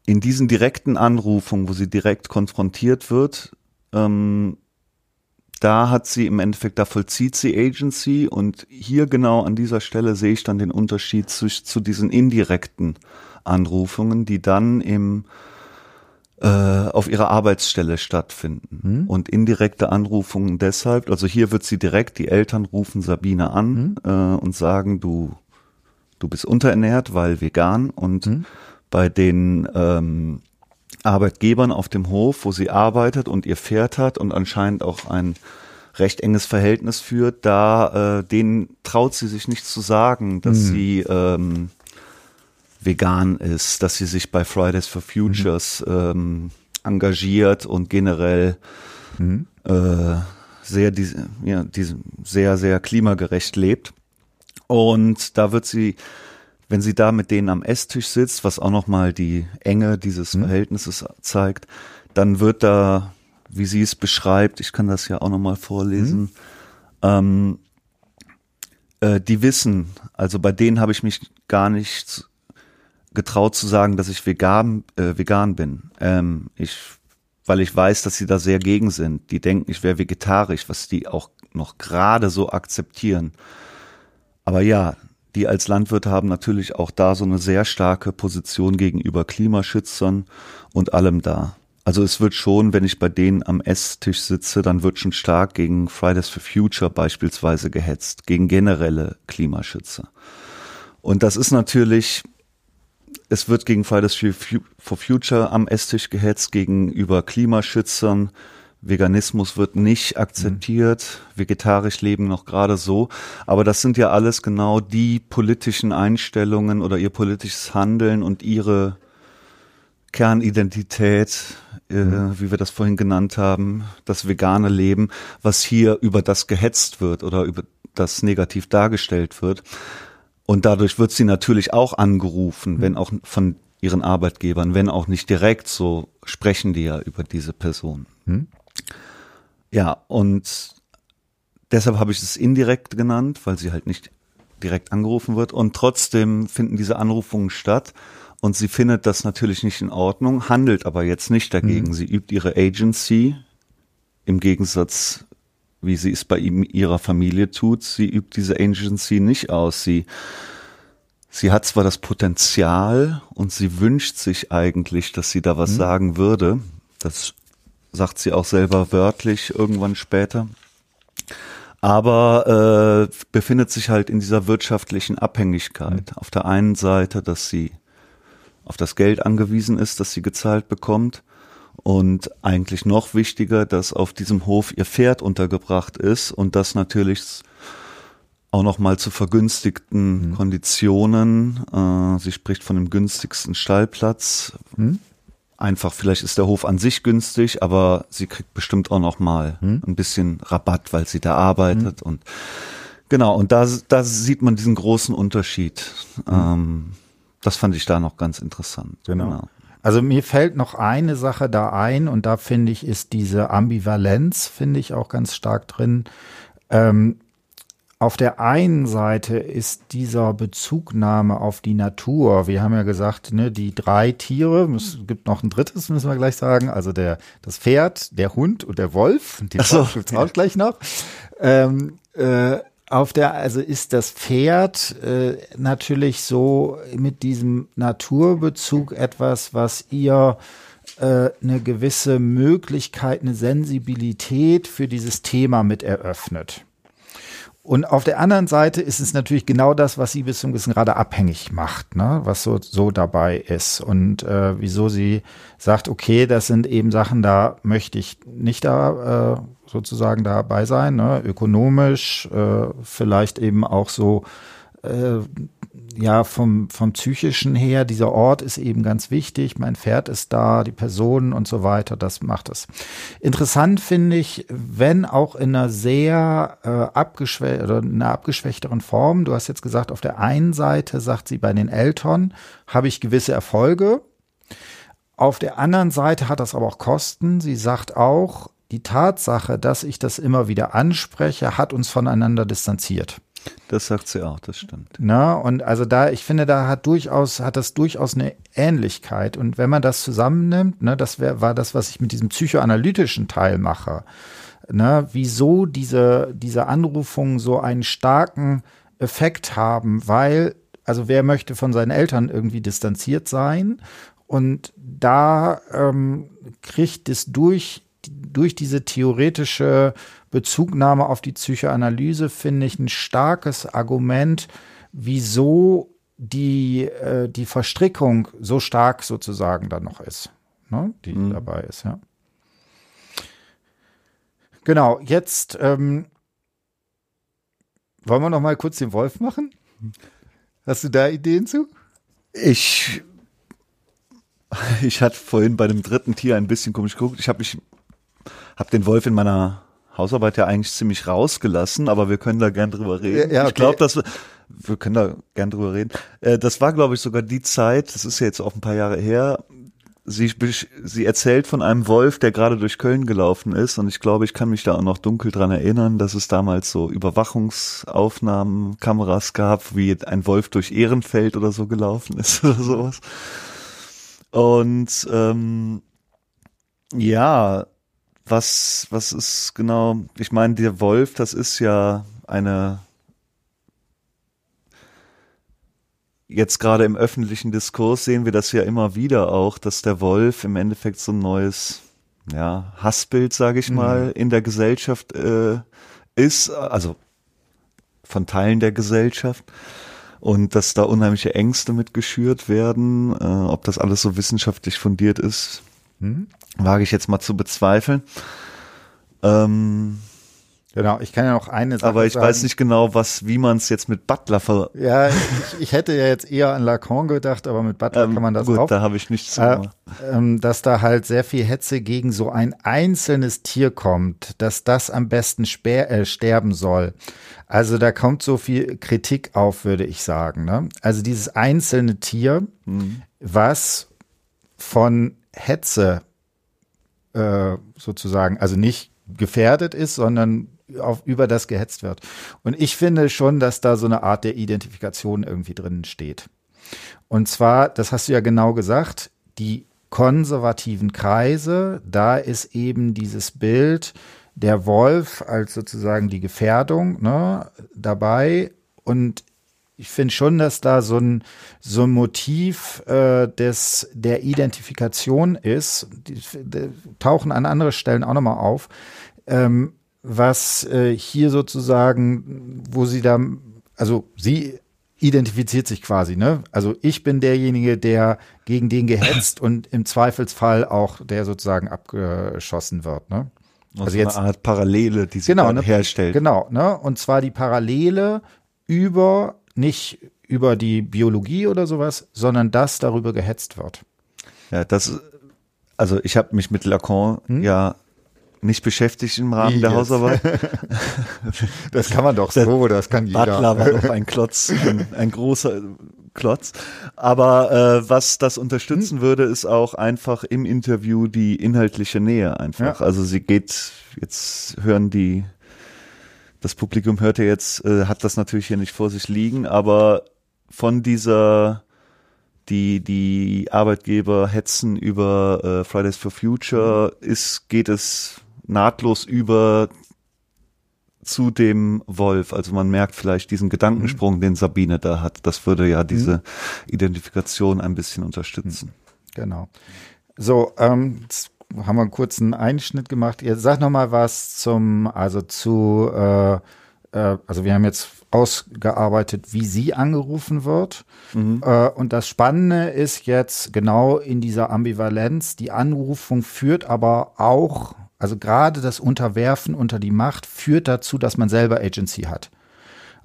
in diesen direkten Anrufungen, wo sie direkt konfrontiert wird, ähm, da hat sie im Endeffekt, da vollzieht sie Agency und hier genau an dieser Stelle sehe ich dann den Unterschied zu, zu diesen indirekten Anrufungen, die dann im äh, auf ihrer Arbeitsstelle stattfinden. Mhm. Und indirekte Anrufungen deshalb, also hier wird sie direkt, die Eltern rufen Sabine an mhm. äh, und sagen, du du bist unterernährt, weil vegan und mhm. bei den ähm, Arbeitgebern auf dem Hof, wo sie arbeitet und ihr Pferd hat und anscheinend auch ein recht enges Verhältnis führt, da äh, denen traut sie sich nicht zu sagen, dass mhm. sie ähm, vegan ist, dass sie sich bei Fridays for Futures mhm. ähm, engagiert und generell mhm. äh, sehr, die, ja, die, sehr, sehr klimagerecht lebt. Und da wird sie, wenn sie da mit denen am Esstisch sitzt, was auch nochmal die Enge dieses mhm. Verhältnisses zeigt, dann wird da, wie sie es beschreibt, ich kann das ja auch nochmal vorlesen, mhm. ähm, äh, die wissen, also bei denen habe ich mich gar nicht getraut zu sagen, dass ich vegan, äh, vegan bin. Ähm, ich, weil ich weiß, dass sie da sehr gegen sind. Die denken, ich wäre vegetarisch, was die auch noch gerade so akzeptieren. Aber ja, die als Landwirte haben natürlich auch da so eine sehr starke Position gegenüber Klimaschützern und allem da. Also es wird schon, wenn ich bei denen am Esstisch sitze, dann wird schon stark gegen Fridays for Future beispielsweise gehetzt, gegen generelle Klimaschützer. Und das ist natürlich, es wird gegen Fridays for Future am Esstisch gehetzt, gegenüber Klimaschützern, Veganismus wird nicht akzeptiert, mhm. vegetarisch leben noch gerade so. Aber das sind ja alles genau die politischen Einstellungen oder ihr politisches Handeln und ihre Kernidentität, äh, mhm. wie wir das vorhin genannt haben, das vegane Leben, was hier über das gehetzt wird oder über das negativ dargestellt wird. Und dadurch wird sie natürlich auch angerufen, mhm. wenn auch von ihren Arbeitgebern, wenn auch nicht direkt, so sprechen die ja über diese Person. Mhm. Ja, und deshalb habe ich es indirekt genannt, weil sie halt nicht direkt angerufen wird. Und trotzdem finden diese Anrufungen statt. Und sie findet das natürlich nicht in Ordnung, handelt aber jetzt nicht dagegen. Mhm. Sie übt ihre Agency im Gegensatz, wie sie es bei ihm, ihrer Familie tut. Sie übt diese Agency nicht aus. Sie, sie hat zwar das Potenzial und sie wünscht sich eigentlich, dass sie da was mhm. sagen würde. Das sagt sie auch selber wörtlich irgendwann später. Aber äh, befindet sich halt in dieser wirtschaftlichen Abhängigkeit. Mhm. Auf der einen Seite, dass sie auf das Geld angewiesen ist, das sie gezahlt bekommt. Und eigentlich noch wichtiger, dass auf diesem Hof ihr Pferd untergebracht ist und das natürlich auch noch mal zu vergünstigten mhm. Konditionen. Äh, sie spricht von dem günstigsten Stallplatz. Mhm. Einfach, vielleicht ist der Hof an sich günstig, aber sie kriegt bestimmt auch noch mal mhm. ein bisschen Rabatt, weil sie da arbeitet und genau. Und da, da sieht man diesen großen Unterschied. Mhm. Ähm, das fand ich da noch ganz interessant. Genau. genau. Also mir fällt noch eine Sache da ein und da finde ich, ist diese Ambivalenz, finde ich auch ganz stark drin. Ähm, auf der einen Seite ist dieser Bezugnahme auf die Natur. Wir haben ja gesagt, ne, die drei Tiere, es gibt noch ein drittes, müssen wir gleich sagen. Also der, das Pferd, der Hund und der Wolf. Die so, gibt's auch gleich noch. Ähm, äh, auf der, also ist das Pferd äh, natürlich so mit diesem Naturbezug etwas, was ihr äh, eine gewisse Möglichkeit, eine Sensibilität für dieses Thema mit eröffnet. Und auf der anderen Seite ist es natürlich genau das, was sie bis zum gewissen Grade abhängig macht, ne? was so, so dabei ist. Und äh, wieso sie sagt, okay, das sind eben Sachen, da möchte ich nicht da äh, sozusagen dabei sein, ne? ökonomisch, äh, vielleicht eben auch so äh, ja, vom, vom psychischen her, dieser Ort ist eben ganz wichtig, mein Pferd ist da, die Personen und so weiter, das macht es. Interessant finde ich, wenn auch in einer sehr äh, abgeschwächt oder in einer abgeschwächteren Form, du hast jetzt gesagt, auf der einen Seite sagt sie, bei den Eltern habe ich gewisse Erfolge, auf der anderen Seite hat das aber auch Kosten. Sie sagt auch, die Tatsache, dass ich das immer wieder anspreche, hat uns voneinander distanziert. Das sagt sie auch, das stimmt. Na, und also da, ich finde, da hat durchaus, hat das durchaus eine Ähnlichkeit. Und wenn man das zusammennimmt, ne, das wär, war das, was ich mit diesem psychoanalytischen Teil mache, ne, wieso diese, diese Anrufungen so einen starken Effekt haben, weil, also wer möchte von seinen Eltern irgendwie distanziert sein? Und da ähm, kriegt es durch, durch diese theoretische Bezugnahme auf die Psychoanalyse finde ich ein starkes Argument, wieso die, äh, die Verstrickung so stark sozusagen dann noch ist, ne, die mhm. dabei ist, ja. Genau, jetzt ähm, wollen wir noch mal kurz den Wolf machen? Hast du da Ideen zu? Ich ich hatte vorhin bei dem dritten Tier ein bisschen komisch geguckt. Ich habe mich hab den Wolf in meiner Hausarbeit ja eigentlich ziemlich rausgelassen, aber wir können da gern drüber reden. Ja, okay. Ich glaube, dass wir, wir können da gern drüber reden. Äh, das war, glaube ich, sogar die Zeit, das ist ja jetzt auch ein paar Jahre her, sie, sie erzählt von einem Wolf, der gerade durch Köln gelaufen ist und ich glaube, ich kann mich da auch noch dunkel dran erinnern, dass es damals so Überwachungsaufnahmen, Kameras gab, wie ein Wolf durch Ehrenfeld oder so gelaufen ist *laughs* oder sowas. Und ähm, ja, was, was ist genau, ich meine, der Wolf, das ist ja eine, jetzt gerade im öffentlichen Diskurs sehen wir das ja immer wieder auch, dass der Wolf im Endeffekt so ein neues, ja, Hassbild, sage ich mhm. mal, in der Gesellschaft äh, ist, also von Teilen der Gesellschaft und dass da unheimliche Ängste mit geschürt werden. Äh, ob das alles so wissenschaftlich fundiert ist, mhm wage ich jetzt mal zu bezweifeln. Ähm, Genau, ich kann ja noch eine Sache Aber ich sagen. weiß nicht genau, was, wie man es jetzt mit Butler ver. Ja, ich, ich, hätte ja jetzt eher an Lacan gedacht, aber mit Butler ähm, kann man das gut, auch. da habe ich nichts äh, ähm, Dass da halt sehr viel Hetze gegen so ein einzelnes Tier kommt, dass das am besten äh, sterben soll. Also da kommt so viel Kritik auf, würde ich sagen. Ne? Also dieses einzelne Tier, mhm. was von Hetze äh, sozusagen, also nicht gefährdet ist, sondern auf, über das gehetzt wird. Und ich finde schon, dass da so eine Art der Identifikation irgendwie drinnen steht. Und zwar, das hast du ja genau gesagt, die konservativen Kreise, da ist eben dieses Bild der Wolf als sozusagen die Gefährdung ne, dabei. Und ich finde schon, dass da so ein, so ein Motiv äh, des, der Identifikation ist, die, die tauchen an anderen Stellen auch nochmal auf, ähm, was äh, hier sozusagen, wo sie da, also sie identifiziert sich quasi, ne? Also ich bin derjenige, der gegen den gehetzt *coughs* und im Zweifelsfall auch der sozusagen abgeschossen wird, ne? Also, jetzt eine Art Parallele, die sich genau, ne, herstellt. Genau, ne? Und zwar die Parallele über nicht über die Biologie oder sowas, sondern dass darüber gehetzt wird. Ja, das also ich habe mich mit Lacan hm? ja nicht beschäftigt im Rahmen Wie der jetzt? Hausarbeit. *laughs* das kann man doch so, das kann jeder. Butler war doch ein Klotz, ein, ein großer Klotz. Aber äh, was das unterstützen hm. würde, ist auch einfach im Interview die inhaltliche Nähe einfach. Ja. Also sie geht, jetzt hören die, das Publikum hört ja jetzt, äh, hat das natürlich hier nicht vor sich liegen, aber von dieser die die Arbeitgeber hetzen über äh, Fridays for Future ist geht es nahtlos über zu dem Wolf. Also man merkt vielleicht diesen Gedankensprung, mhm. den Sabine da hat. Das würde ja diese mhm. Identifikation ein bisschen unterstützen. Genau. So, ähm, jetzt haben wir einen kurzen Einschnitt gemacht. Ihr sagt noch mal was zum, also zu, äh, äh, also wir haben jetzt ausgearbeitet, wie sie angerufen wird. Mhm. Äh, und das Spannende ist jetzt genau in dieser Ambivalenz, die Anrufung führt aber auch also gerade das Unterwerfen unter die Macht führt dazu, dass man selber Agency hat.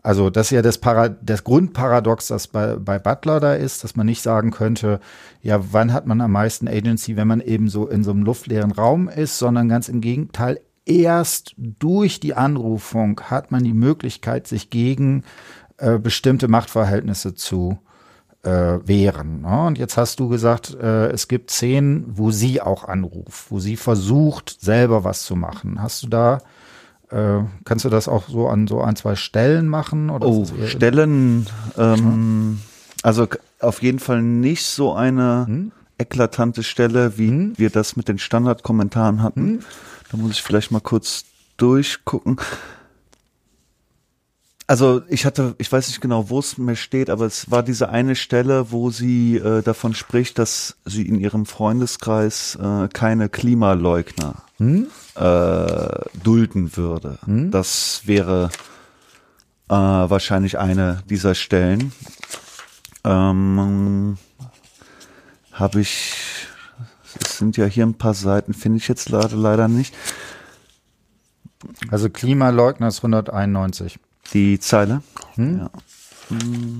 Also das ist ja das, Para das Grundparadox, das bei, bei Butler da ist, dass man nicht sagen könnte, ja, wann hat man am meisten Agency, wenn man eben so in so einem luftleeren Raum ist, sondern ganz im Gegenteil, erst durch die Anrufung hat man die Möglichkeit, sich gegen äh, bestimmte Machtverhältnisse zu äh, wären. Ne? Und jetzt hast du gesagt, äh, es gibt Szenen, wo sie auch anruft, wo sie versucht, selber was zu machen. Hast du da, äh, kannst du das auch so an so ein, zwei Stellen machen? Oder oh, Stellen, ähm, also auf jeden Fall nicht so eine hm? eklatante Stelle, wie hm? wir das mit den Standardkommentaren hatten. Hm? Da muss ich vielleicht mal kurz durchgucken. Also ich hatte, ich weiß nicht genau, wo es mir steht, aber es war diese eine Stelle, wo sie äh, davon spricht, dass sie in ihrem Freundeskreis äh, keine Klimaleugner hm? Äh, dulden würde. Hm? Das wäre äh, wahrscheinlich eine dieser Stellen. Ähm, Habe ich, es sind ja hier ein paar Seiten, finde ich jetzt leider, leider nicht. Also Klimaleugner ist 191 die Zeile. Hm? Ja. Hm.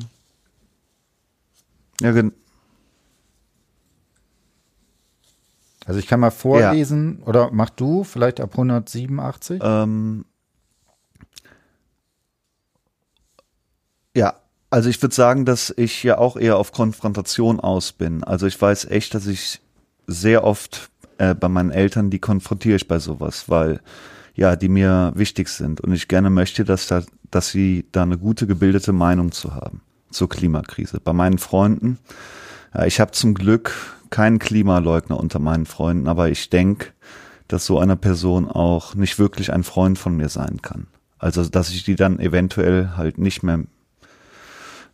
Ja, Also ich kann mal vorlesen, ja. oder mach du vielleicht ab 187? Ähm, ja, also ich würde sagen, dass ich ja auch eher auf Konfrontation aus bin. Also ich weiß echt, dass ich sehr oft äh, bei meinen Eltern, die konfrontiere ich bei sowas, weil ja, die mir wichtig sind und ich gerne möchte, dass da dass sie da eine gute gebildete Meinung zu haben zur Klimakrise. Bei meinen Freunden, ja, ich habe zum Glück keinen Klimaleugner unter meinen Freunden, aber ich denke, dass so eine Person auch nicht wirklich ein Freund von mir sein kann. Also, dass ich die dann eventuell halt nicht mehr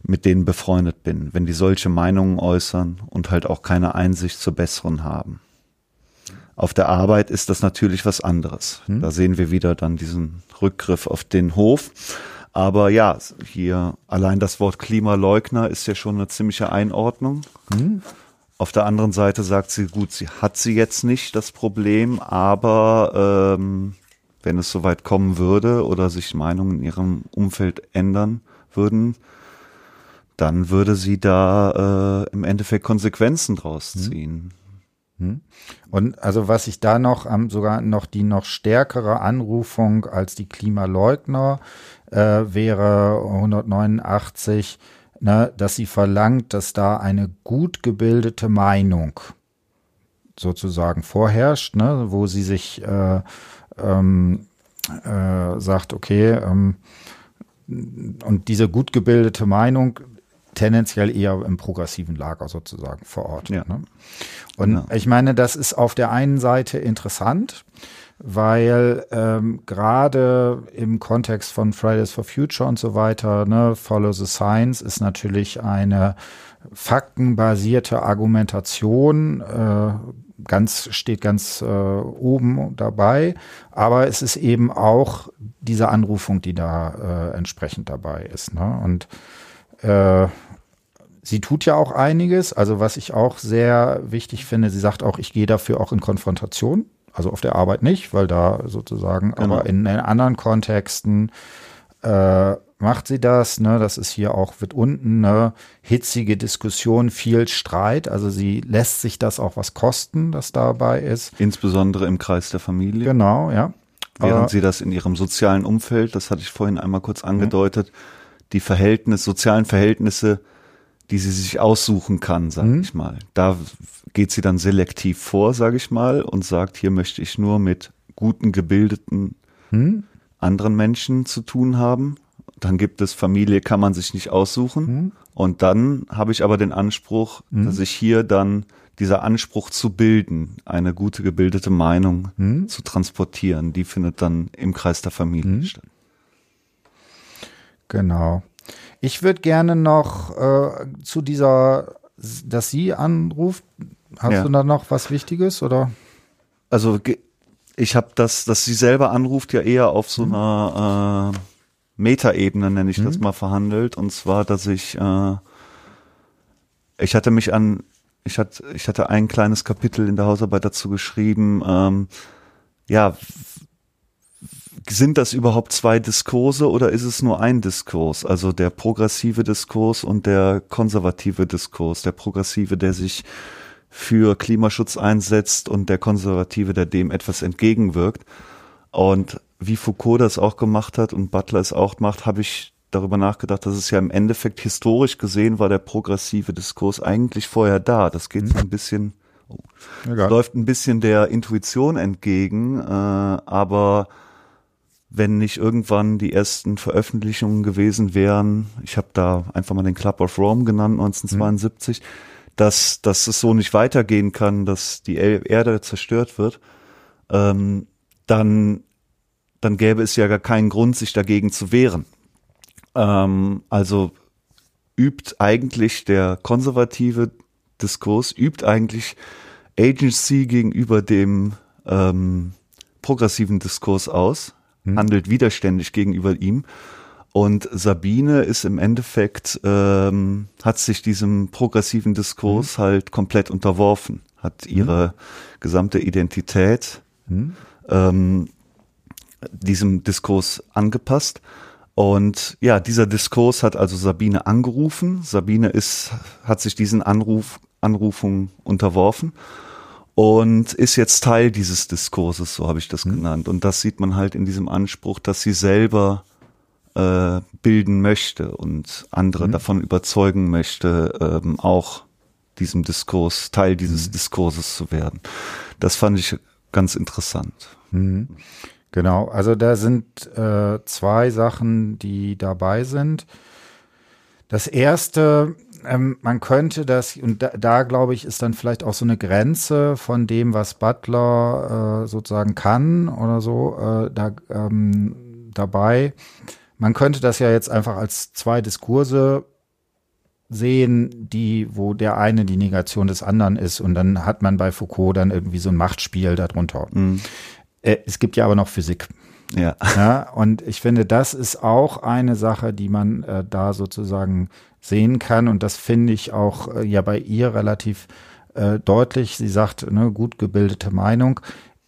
mit denen befreundet bin, wenn die solche Meinungen äußern und halt auch keine Einsicht zur besseren haben. Auf der Arbeit ist das natürlich was anderes. Hm. Da sehen wir wieder dann diesen Rückgriff auf den Hof. Aber ja, hier allein das Wort Klimaleugner ist ja schon eine ziemliche Einordnung. Hm. Auf der anderen Seite sagt sie, gut, sie hat sie jetzt nicht das Problem, aber ähm, wenn es soweit kommen würde oder sich Meinungen in ihrem Umfeld ändern würden, dann würde sie da äh, im Endeffekt Konsequenzen draus hm. ziehen. Hm. Und also was ich da noch am sogar noch die noch stärkere Anrufung als die Klimaleugner äh, wäre 189, ne, dass sie verlangt, dass da eine gut gebildete Meinung sozusagen vorherrscht, ne, wo sie sich äh, ähm, äh, sagt, okay, ähm, und diese gut gebildete Meinung tendenziell eher im progressiven Lager sozusagen vor Ort. Ja. Ne? Und ja. ich meine, das ist auf der einen Seite interessant, weil ähm, gerade im Kontext von Fridays for Future und so weiter, ne, Follow the Science ist natürlich eine faktenbasierte Argumentation, äh, ganz, steht ganz äh, oben dabei, aber es ist eben auch diese Anrufung, die da äh, entsprechend dabei ist. Ne? Und äh, sie tut ja auch einiges. Also was ich auch sehr wichtig finde, sie sagt auch, ich gehe dafür auch in Konfrontation. Also auf der Arbeit nicht, weil da sozusagen, genau. aber in, in, anderen Kontexten äh, macht sie das. Ne? Das ist hier auch, wird unten eine hitzige Diskussion, viel Streit. Also sie lässt sich das auch was kosten, das dabei ist. Insbesondere im Kreis der Familie. Genau, ja. Während äh, sie das in ihrem sozialen Umfeld, das hatte ich vorhin einmal kurz angedeutet, mhm. Die Verhältnisse, sozialen Verhältnisse, die sie sich aussuchen kann, sage mhm. ich mal. Da geht sie dann selektiv vor, sage ich mal, und sagt, hier möchte ich nur mit guten, gebildeten mhm. anderen Menschen zu tun haben. Dann gibt es Familie, kann man sich nicht aussuchen. Mhm. Und dann habe ich aber den Anspruch, mhm. dass ich hier dann dieser Anspruch zu bilden, eine gute gebildete Meinung mhm. zu transportieren, die findet dann im Kreis der Familie mhm. statt. Genau. Ich würde gerne noch äh, zu dieser, dass sie anruft. Hast ja. du da noch was Wichtiges oder? Also ich habe das, dass sie selber anruft, ja eher auf so mhm. einer äh, Metaebene, nenne ich mhm. das mal, verhandelt. Und zwar, dass ich, äh, ich hatte mich an, ich hatte, ich hatte ein kleines Kapitel in der Hausarbeit dazu geschrieben, ähm, ja, sind das überhaupt zwei Diskurse oder ist es nur ein Diskurs? Also der progressive Diskurs und der konservative Diskurs. Der progressive, der sich für Klimaschutz einsetzt und der konservative, der dem etwas entgegenwirkt. Und wie Foucault das auch gemacht hat und Butler es auch macht, habe ich darüber nachgedacht, dass es ja im Endeffekt historisch gesehen war der progressive Diskurs eigentlich vorher da. Das geht so ein bisschen, oh, läuft ein bisschen der Intuition entgegen, äh, aber wenn nicht irgendwann die ersten Veröffentlichungen gewesen wären, ich habe da einfach mal den Club of Rome genannt, 1972, mhm. dass, dass es so nicht weitergehen kann, dass die Erde zerstört wird, ähm, dann, dann gäbe es ja gar keinen Grund, sich dagegen zu wehren. Ähm, also übt eigentlich der konservative Diskurs, übt eigentlich Agency gegenüber dem ähm, progressiven Diskurs aus hm. handelt widerständig gegenüber ihm. Und Sabine ist im Endeffekt, ähm, hat sich diesem progressiven Diskurs hm. halt komplett unterworfen, hat hm. ihre hm. gesamte Identität hm. ähm, diesem Diskurs angepasst. Und ja, dieser Diskurs hat also Sabine angerufen. Sabine ist, hat sich diesen Anruf, Anrufungen unterworfen und ist jetzt Teil dieses Diskurses, so habe ich das mhm. genannt. Und das sieht man halt in diesem Anspruch, dass sie selber äh, bilden möchte und andere mhm. davon überzeugen möchte, ähm, auch diesem Diskurs, Teil dieses mhm. Diskurses zu werden. Das fand ich ganz interessant. Mhm. Genau, also da sind äh, zwei Sachen, die dabei sind. Das erste, ähm, man könnte das, und da, da glaube ich, ist dann vielleicht auch so eine Grenze von dem, was Butler äh, sozusagen kann oder so, äh, da, ähm, dabei. Man könnte das ja jetzt einfach als zwei Diskurse sehen, die, wo der eine die Negation des anderen ist und dann hat man bei Foucault dann irgendwie so ein Machtspiel darunter. Mhm. Äh, es gibt ja aber noch Physik. Ja. ja. Und ich finde, das ist auch eine Sache, die man äh, da sozusagen sehen kann. Und das finde ich auch äh, ja bei ihr relativ äh, deutlich. Sie sagt, ne, gut gebildete Meinung.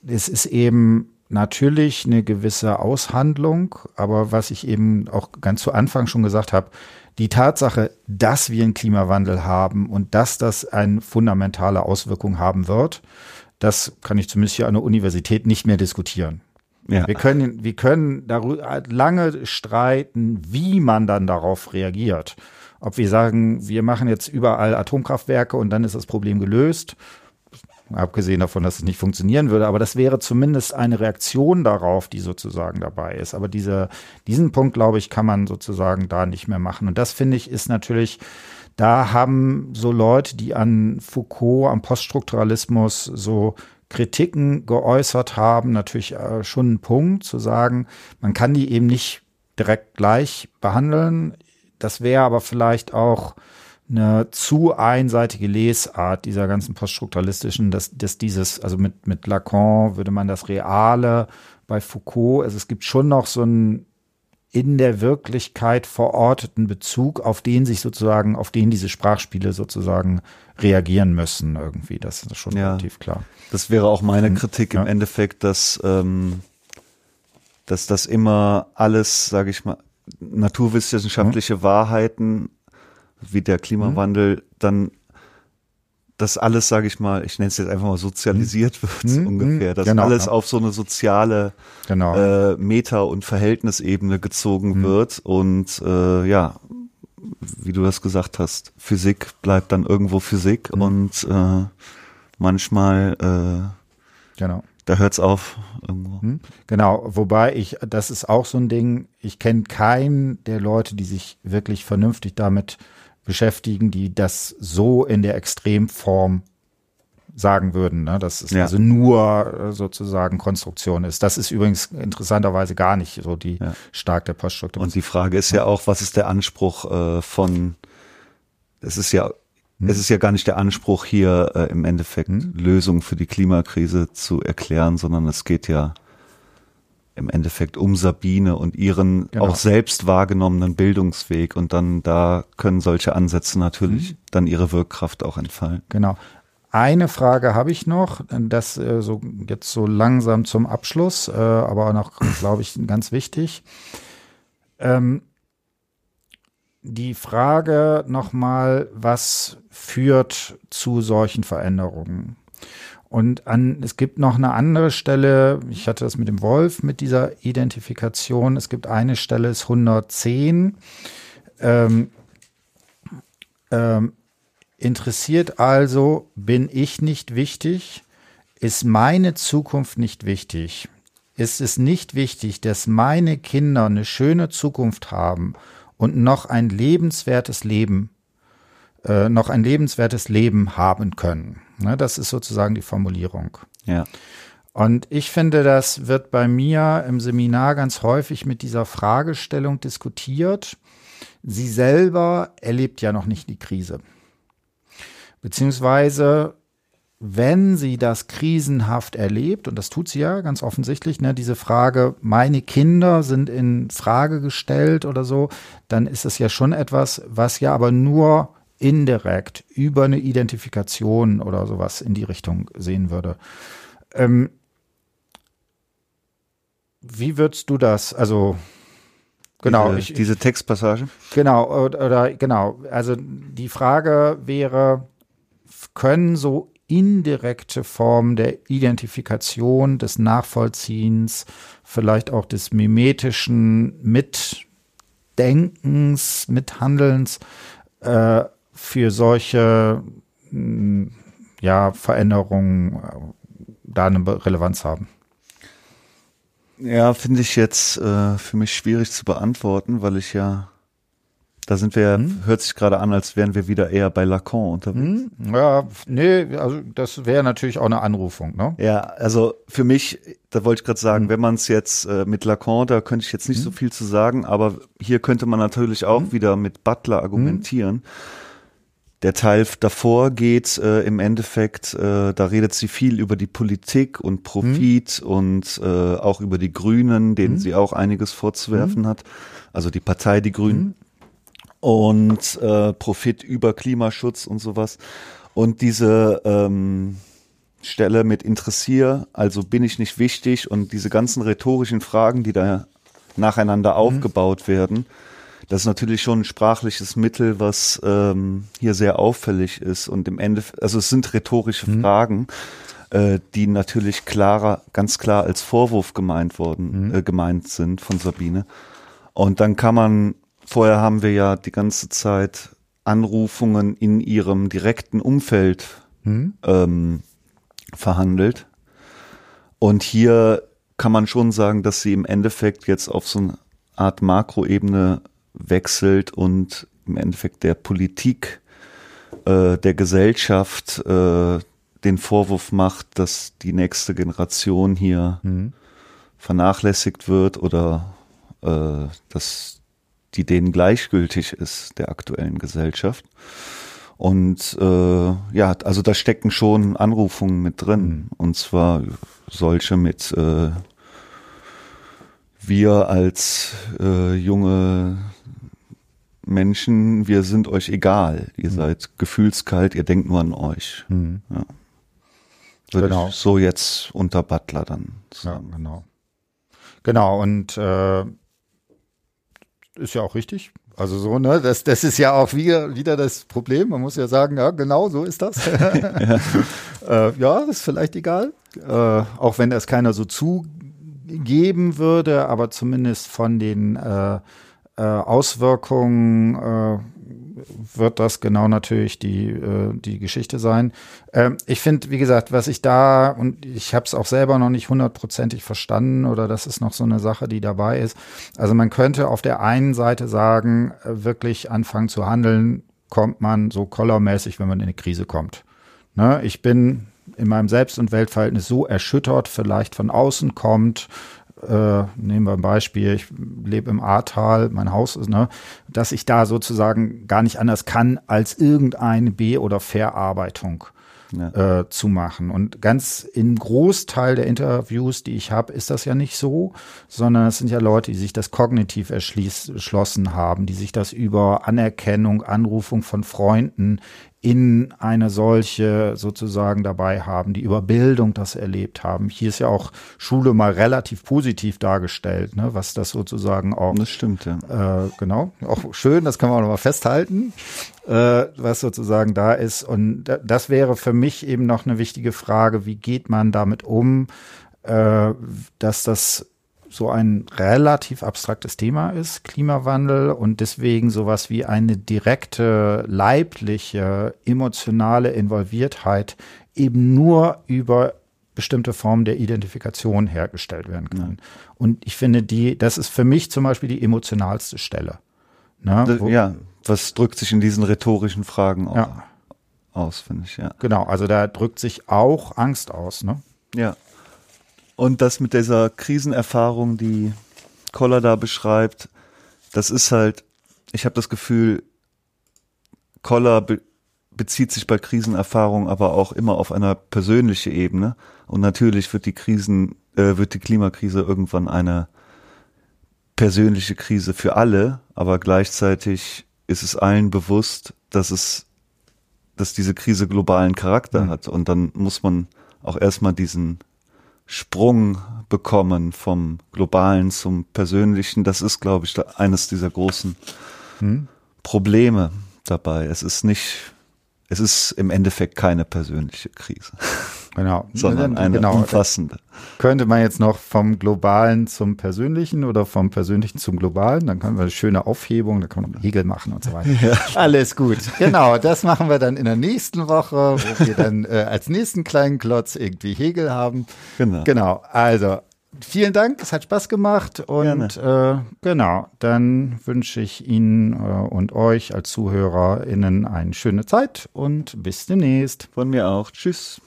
Es ist eben natürlich eine gewisse Aushandlung, aber was ich eben auch ganz zu Anfang schon gesagt habe, die Tatsache, dass wir einen Klimawandel haben und dass das eine fundamentale Auswirkung haben wird, das kann ich zumindest hier an der Universität nicht mehr diskutieren. Ja. Wir können, wir können darüber lange streiten, wie man dann darauf reagiert. Ob wir sagen, wir machen jetzt überall Atomkraftwerke und dann ist das Problem gelöst. Abgesehen davon, dass es nicht funktionieren würde, aber das wäre zumindest eine Reaktion darauf, die sozusagen dabei ist. Aber diese, diesen Punkt, glaube ich, kann man sozusagen da nicht mehr machen. Und das finde ich ist natürlich, da haben so Leute, die an Foucault, am Poststrukturalismus so Kritiken geäußert haben, natürlich äh, schon einen Punkt zu sagen, man kann die eben nicht direkt gleich behandeln. Das wäre aber vielleicht auch eine zu einseitige Lesart dieser ganzen poststrukturalistischen, dass, dass dieses, also mit, mit Lacan würde man das Reale bei Foucault, also es gibt schon noch so ein in der Wirklichkeit verorteten Bezug, auf den sich sozusagen, auf den diese Sprachspiele sozusagen reagieren müssen irgendwie. Das ist schon ja, relativ klar. Das wäre auch meine mhm. Kritik ja. im Endeffekt, dass, ähm, dass das immer alles, sage ich mal, naturwissenschaftliche mhm. Wahrheiten wie der Klimawandel mhm. dann das alles, sage ich mal, ich nenne es jetzt einfach mal sozialisiert hm. wird hm. ungefähr, dass genau, alles ja. auf so eine soziale genau. äh, Meta- und Verhältnisebene gezogen hm. wird und äh, ja, wie du das gesagt hast, Physik bleibt dann irgendwo Physik hm. und äh, manchmal äh, genau. Da hört's auf irgendwo. Hm. Genau, wobei ich, das ist auch so ein Ding, ich kenne keinen der Leute, die sich wirklich vernünftig damit beschäftigen, die das so in der Extremform sagen würden, ne? dass es ja. also nur äh, sozusagen Konstruktion ist. Das ist übrigens interessanterweise gar nicht so die ja. stark der Poststruktur. Und die Frage ist ja auch, was ist der Anspruch äh, von, es ist ja, hm. es ist ja gar nicht der Anspruch hier äh, im Endeffekt hm. Lösungen für die Klimakrise zu erklären, sondern es geht ja im Endeffekt um Sabine und ihren genau. auch selbst wahrgenommenen Bildungsweg und dann da können solche Ansätze natürlich mhm. dann ihre Wirkkraft auch entfallen. Genau. Eine Frage habe ich noch, das äh, so jetzt so langsam zum Abschluss, äh, aber auch noch, glaube ich, ganz wichtig. Ähm, die Frage nochmal, was führt zu solchen Veränderungen? Und an, es gibt noch eine andere Stelle, ich hatte das mit dem Wolf, mit dieser Identifikation. Es gibt eine Stelle, ist 110. Ähm, ähm, interessiert also, bin ich nicht wichtig? Ist meine Zukunft nicht wichtig? Ist es nicht wichtig, dass meine Kinder eine schöne Zukunft haben und noch ein lebenswertes Leben äh, noch ein lebenswertes Leben haben können. Ne, das ist sozusagen die Formulierung. Ja. Und ich finde, das wird bei mir im Seminar ganz häufig mit dieser Fragestellung diskutiert. Sie selber erlebt ja noch nicht die Krise. Beziehungsweise, wenn sie das krisenhaft erlebt, und das tut sie ja ganz offensichtlich, ne, diese Frage, meine Kinder sind in Frage gestellt oder so, dann ist es ja schon etwas, was ja aber nur indirekt über eine Identifikation oder sowas in die Richtung sehen würde. Ähm, wie würdest du das? Also genau, diese, ich, diese Textpassage. Genau oder, oder genau. Also die Frage wäre, können so indirekte Formen der Identifikation, des Nachvollziehens, vielleicht auch des mimetischen Mitdenkens, Mithandelns äh, für solche mm, ja, Veränderungen äh, da eine Relevanz haben? Ja, finde ich jetzt äh, für mich schwierig zu beantworten, weil ich ja, da sind wir, hm? hört sich gerade an, als wären wir wieder eher bei Lacan unterwegs. Hm? Ja, nee, also das wäre natürlich auch eine Anrufung, ne? Ja, also für mich, da wollte ich gerade sagen, hm. wenn man es jetzt äh, mit Lacan, da könnte ich jetzt nicht hm? so viel zu sagen, aber hier könnte man natürlich auch hm? wieder mit Butler argumentieren der Teil davor geht äh, im Endeffekt, äh, da redet sie viel über die Politik und Profit mhm. und äh, auch über die Grünen, denen mhm. sie auch einiges vorzuwerfen mhm. hat. Also die Partei Die Grünen. Und äh, Profit über Klimaschutz und sowas. Und diese ähm, Stelle mit interessier, also bin ich nicht wichtig und diese ganzen rhetorischen Fragen, die da nacheinander mhm. aufgebaut werden, das ist natürlich schon ein sprachliches Mittel, was ähm, hier sehr auffällig ist und im Ende, also es sind rhetorische mhm. Fragen, äh, die natürlich klarer, ganz klar als Vorwurf gemeint worden, mhm. äh, gemeint sind von Sabine. Und dann kann man, vorher haben wir ja die ganze Zeit Anrufungen in ihrem direkten Umfeld mhm. ähm, verhandelt. Und hier kann man schon sagen, dass sie im Endeffekt jetzt auf so eine Art Makroebene wechselt und im Endeffekt der Politik, äh, der Gesellschaft äh, den Vorwurf macht, dass die nächste Generation hier mhm. vernachlässigt wird oder äh, dass die denen gleichgültig ist der aktuellen Gesellschaft. Und äh, ja, also da stecken schon Anrufungen mit drin. Mhm. Und zwar solche mit äh, wir als äh, junge Menschen, wir sind euch egal. Ihr mhm. seid gefühlskalt, ihr denkt nur an euch. Mhm. Ja. Würde genau. ich so jetzt unter Butler dann sagen. Ja, genau. Genau, und äh, ist ja auch richtig. Also so, ne, das, das ist ja auch wieder, wieder das Problem. Man muss ja sagen, ja, genau so ist das. *laughs* ja. äh, ja, ist vielleicht egal. Äh, auch wenn das keiner so zugeben würde, aber zumindest von den äh, äh, Auswirkungen äh, wird das genau natürlich die, äh, die Geschichte sein. Ähm, ich finde, wie gesagt, was ich da, und ich habe es auch selber noch nicht hundertprozentig verstanden oder das ist noch so eine Sache, die dabei ist. Also man könnte auf der einen Seite sagen, äh, wirklich anfangen zu handeln, kommt man so kollermäßig, wenn man in eine Krise kommt. Ne? Ich bin in meinem Selbst- und Weltverhältnis so erschüttert, vielleicht von außen kommt, äh, nehmen wir ein Beispiel, ich lebe im Ahrtal, mein Haus ist, ne, dass ich da sozusagen gar nicht anders kann, als irgendeine B- oder Verarbeitung ja. äh, zu machen. Und ganz im Großteil der Interviews, die ich habe, ist das ja nicht so, sondern es sind ja Leute, die sich das kognitiv erschlossen haben, die sich das über Anerkennung, Anrufung von Freunden in eine solche sozusagen dabei haben, die über Bildung das erlebt haben. Hier ist ja auch Schule mal relativ positiv dargestellt, ne, was das sozusagen auch. Das stimmt, ja. Äh, genau. Auch schön, das kann man auch nochmal festhalten, äh, was sozusagen da ist. Und das wäre für mich eben noch eine wichtige Frage, wie geht man damit um, äh, dass das so ein relativ abstraktes Thema ist, Klimawandel, und deswegen sowas wie eine direkte, leibliche, emotionale Involviertheit eben nur über bestimmte Formen der Identifikation hergestellt werden kann. Ja. Und ich finde, die, das ist für mich zum Beispiel die emotionalste Stelle. Ne, ja, was drückt sich in diesen rhetorischen Fragen auch ja. aus, finde ich, ja. Genau, also da drückt sich auch Angst aus, ne? Ja. Und das mit dieser Krisenerfahrung, die Koller da beschreibt, das ist halt, ich habe das Gefühl, Koller be bezieht sich bei Krisenerfahrung aber auch immer auf einer persönlichen Ebene. Und natürlich wird die Krisen, äh, wird die Klimakrise irgendwann eine persönliche Krise für alle, aber gleichzeitig ist es allen bewusst, dass es, dass diese Krise globalen Charakter mhm. hat. Und dann muss man auch erstmal diesen Sprung bekommen vom globalen zum persönlichen. Das ist, glaube ich, eines dieser großen hm. Probleme dabei. Es ist nicht, es ist im Endeffekt keine persönliche Krise. *laughs* Genau. Sondern eine genau. umfassende. Könnte man jetzt noch vom Globalen zum Persönlichen oder vom Persönlichen zum Globalen, dann können wir eine schöne Aufhebung, da kann man Hegel machen und so weiter. Ja. Alles gut. Genau, das machen wir dann in der nächsten Woche, wo wir dann äh, als nächsten kleinen Klotz irgendwie Hegel haben. Genau. Genau. Also, vielen Dank, es hat Spaß gemacht und äh, genau, dann wünsche ich Ihnen äh, und euch als ZuhörerInnen eine schöne Zeit und bis demnächst. Von mir auch. Tschüss.